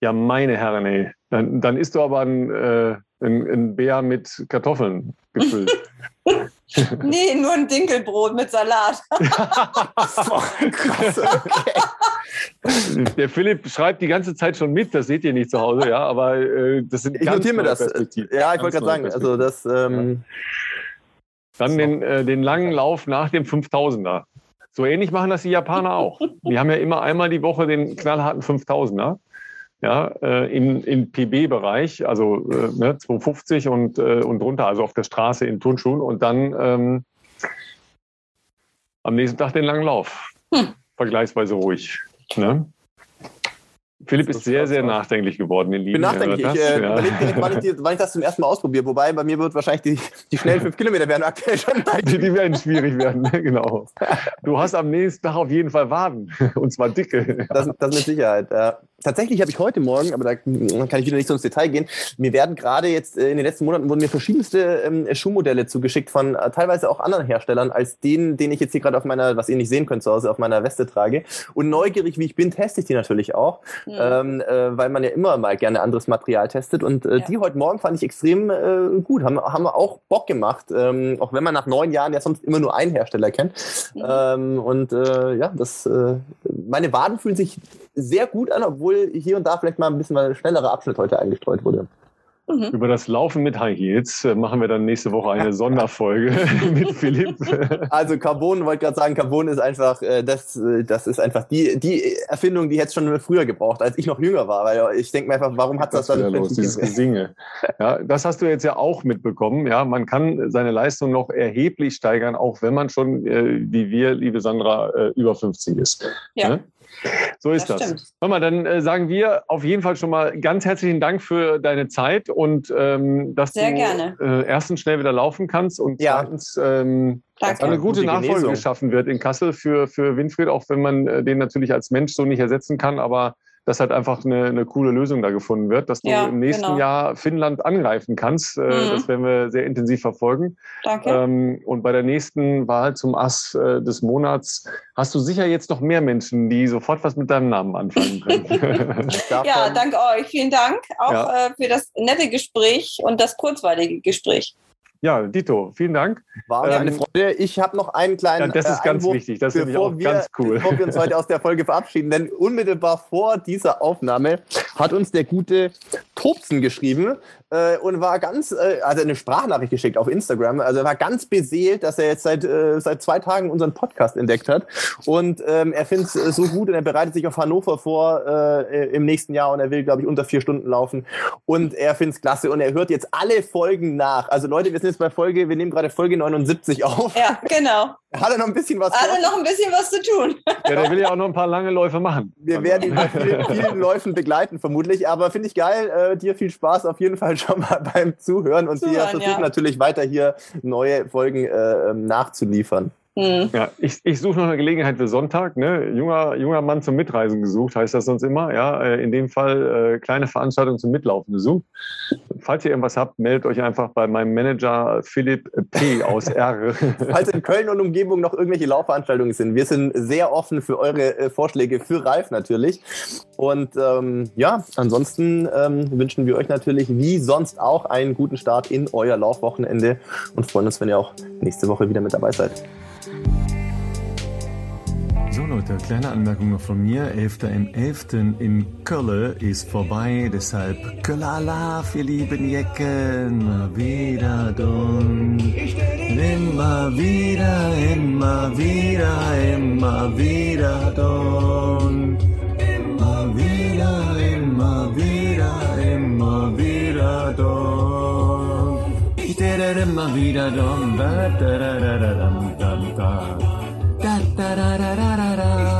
S1: Ja, meine Herren, ey. Dann, dann isst du aber ein, äh, ein, ein Bär mit Kartoffeln gefüllt.
S4: Nee, nur ein Dinkelbrot mit Salat.
S2: Krass, okay.
S1: Der Philipp schreibt die ganze Zeit schon mit, das seht ihr nicht zu Hause, ja, aber äh, das sind
S2: Ich
S1: ganz
S2: notiere mir das. Ja, ich wollte gerade sagen, also das, ähm,
S1: Dann den, äh, den langen Lauf nach dem 5000er. So ähnlich machen das die Japaner auch. Die haben ja immer einmal die Woche den knallharten 5000er. Ja, äh, in, in PB-Bereich, also äh, ne, 250 und, äh, und drunter, also auf der Straße in Turnschuhen und dann ähm, am nächsten Tag den langen Lauf.
S4: Hm.
S1: Vergleichsweise ruhig. Ne? Philipp
S2: Das
S1: ist sehr, sehr nachdenklich geworden, ihr
S2: ich
S1: Lieben.
S2: bin nachdenklich. Ich äh,
S1: Ja.
S2: überlege direkt, wann ich, die, wann ich das zum ersten Mal ausprobiere. Wobei bei mir wird wahrscheinlich die, die schnellen fünf Kilometer werden aktuell schon
S1: Die, die werden schwierig werden, ne? genau. Du hast am nächsten Tag auf jeden Fall Waden. Und zwar dicke.
S2: Das, das mit Sicherheit. Ja. Tatsächlich habe ich heute Morgen, aber da kann ich wieder nicht so ins Detail gehen, mir werden gerade jetzt äh, in den letzten Monaten wurden mir verschiedenste ähm, Schuhmodelle zugeschickt von äh, teilweise auch anderen Herstellern als den, den ich jetzt hier gerade auf meiner, was ihr nicht sehen könnt zu Hause, auf meiner Weste trage. Und neugierig wie ich bin, teste ich die natürlich auch,
S4: Hm.
S2: ähm, äh, weil man ja immer mal gerne anderes Material testet. Und äh,
S4: Ja.
S2: die heute Morgen fand ich extrem gut, haben, haben auch Bock gemacht, ähm, auch wenn man nach neun Jahren ja sonst immer nur einen Hersteller kennt.
S4: Mhm.
S2: Ähm, und ja, das, meine Waden fühlen sich sehr gut an, obwohl hier und da vielleicht mal ein bisschen mal ein schnellerer Abschnitt heute eingestreut wurde.
S4: Mhm.
S1: Über das Laufen mit High Heels äh, machen wir dann nächste Woche eine Sonderfolge mit Philipp.
S2: Also Carbon, wollte gerade sagen, Carbon ist einfach, äh, das, äh, das ist einfach die, die Erfindung, die hätte es schon früher gebraucht, als ich noch jünger war. Weil ich denke mir einfach, warum hat das
S1: Was
S2: dann
S1: los, dieses Gesinge. Ja, das hast du jetzt ja auch mitbekommen. Ja, man kann seine Leistung noch erheblich steigern, auch wenn man schon, äh, wie wir, liebe Sandra, äh, über 50 ist.
S4: Ja.
S1: Ne? So ist
S4: Das
S1: das. Hör mal, dann äh, sagen wir auf jeden Fall schon mal ganz herzlichen Dank für deine Zeit und ähm, dass
S4: Sehr
S1: du
S4: gerne.
S1: Äh, erstens schnell wieder laufen kannst und
S2: Ja.
S1: zweitens ähm, eine gute,
S2: Gute
S1: Nachfolge geschaffen wird in Kassel für, für Winfried, auch wenn man äh, den natürlich als Mensch so nicht ersetzen kann, aber dass halt einfach eine, eine coole Lösung da gefunden wird, dass du
S4: Ja,
S1: im nächsten
S4: genau.
S1: Jahr Finnland angreifen kannst. Äh,
S4: Mhm.
S1: Das werden wir sehr intensiv verfolgen.
S4: Danke.
S1: Ähm, und bei der nächsten Wahl zum Ass äh, des Monats hast du sicher jetzt noch mehr Menschen, die sofort was mit deinem Namen anfangen können.
S4: Ja, danke euch. Vielen Dank auch
S1: Ja.
S4: äh, für das nette Gespräch und das kurzweilige Gespräch.
S1: Ja, Dito, vielen Dank.
S2: war mir eine
S1: ähm,
S2: Freude. Ich habe noch einen kleinen
S1: Ja, das ist
S2: äh,
S1: ganz
S2: Einwurf,
S1: wichtig. Das ist auch
S2: wir,
S1: ganz cool.
S2: Bevor wir uns heute aus der Folge verabschieden, denn unmittelbar vor dieser Aufnahme hat uns der gute Tobsen geschrieben äh, und war ganz, äh, also eine Sprachnachricht geschickt auf Instagram. Also er war ganz beseelt, dass er jetzt seit, äh, seit zwei Tagen unseren Podcast entdeckt hat. Und ähm, er findet es äh, so gut und er bereitet sich auf Hannover vor äh, im nächsten Jahr und er will, glaube ich, unter vier Stunden laufen. Und er findet es klasse und er hört jetzt alle Folgen nach. Also Leute, wir sind jetzt bei Folge, wir nehmen gerade Folge 79 auf.
S4: Ja, genau.
S2: Hat er noch ein bisschen was vor?
S4: Also noch ein bisschen was zu tun.
S1: Ja, der will ja auch noch ein paar lange Läufe machen.
S2: Wir werden ihn bei vielen, vielen Läufen begleiten, vermutlich. Aber finde ich geil. Äh, dir viel Spaß auf jeden Fall schon mal beim Zuhören. Und wir
S4: Zuhören,
S2: versuchen
S4: ja.
S2: natürlich weiter hier neue Folgen äh, ähm, nachzuliefern.
S4: Hm.
S1: Ja, ich, ich suche noch eine Gelegenheit für Sonntag. Ne? Junger, junger Mann zum Mitreisen gesucht, heißt das sonst immer. Ja, äh, in dem Fall äh, kleine Veranstaltung zum Mitlaufen gesucht. falls ihr irgendwas habt, meldet euch einfach bei meinem Manager Philipp P. aus R.
S2: falls in Köln und Umgebung noch irgendwelche Laufveranstaltungen sind, wir sind sehr offen für eure äh, Vorschläge, für Ralf natürlich. Und ähm, ja, ansonsten ähm, wünschen wir euch natürlich wie sonst auch einen guten Start in euer Laufwochenende und freuen uns, wenn ihr auch nächste Woche wieder mit dabei seid.
S1: So Leute, kleine Anmerkung noch von mir. 11.11. in Köln ist vorbei, deshalb Kölala, ihr lieben Jecken, wieder dumm. Immer wieder, immer wieder, immer wieder dumm. Immer wieder, immer wieder, immer wieder dumm. Ich immer wieder dumm. Da da da da da da.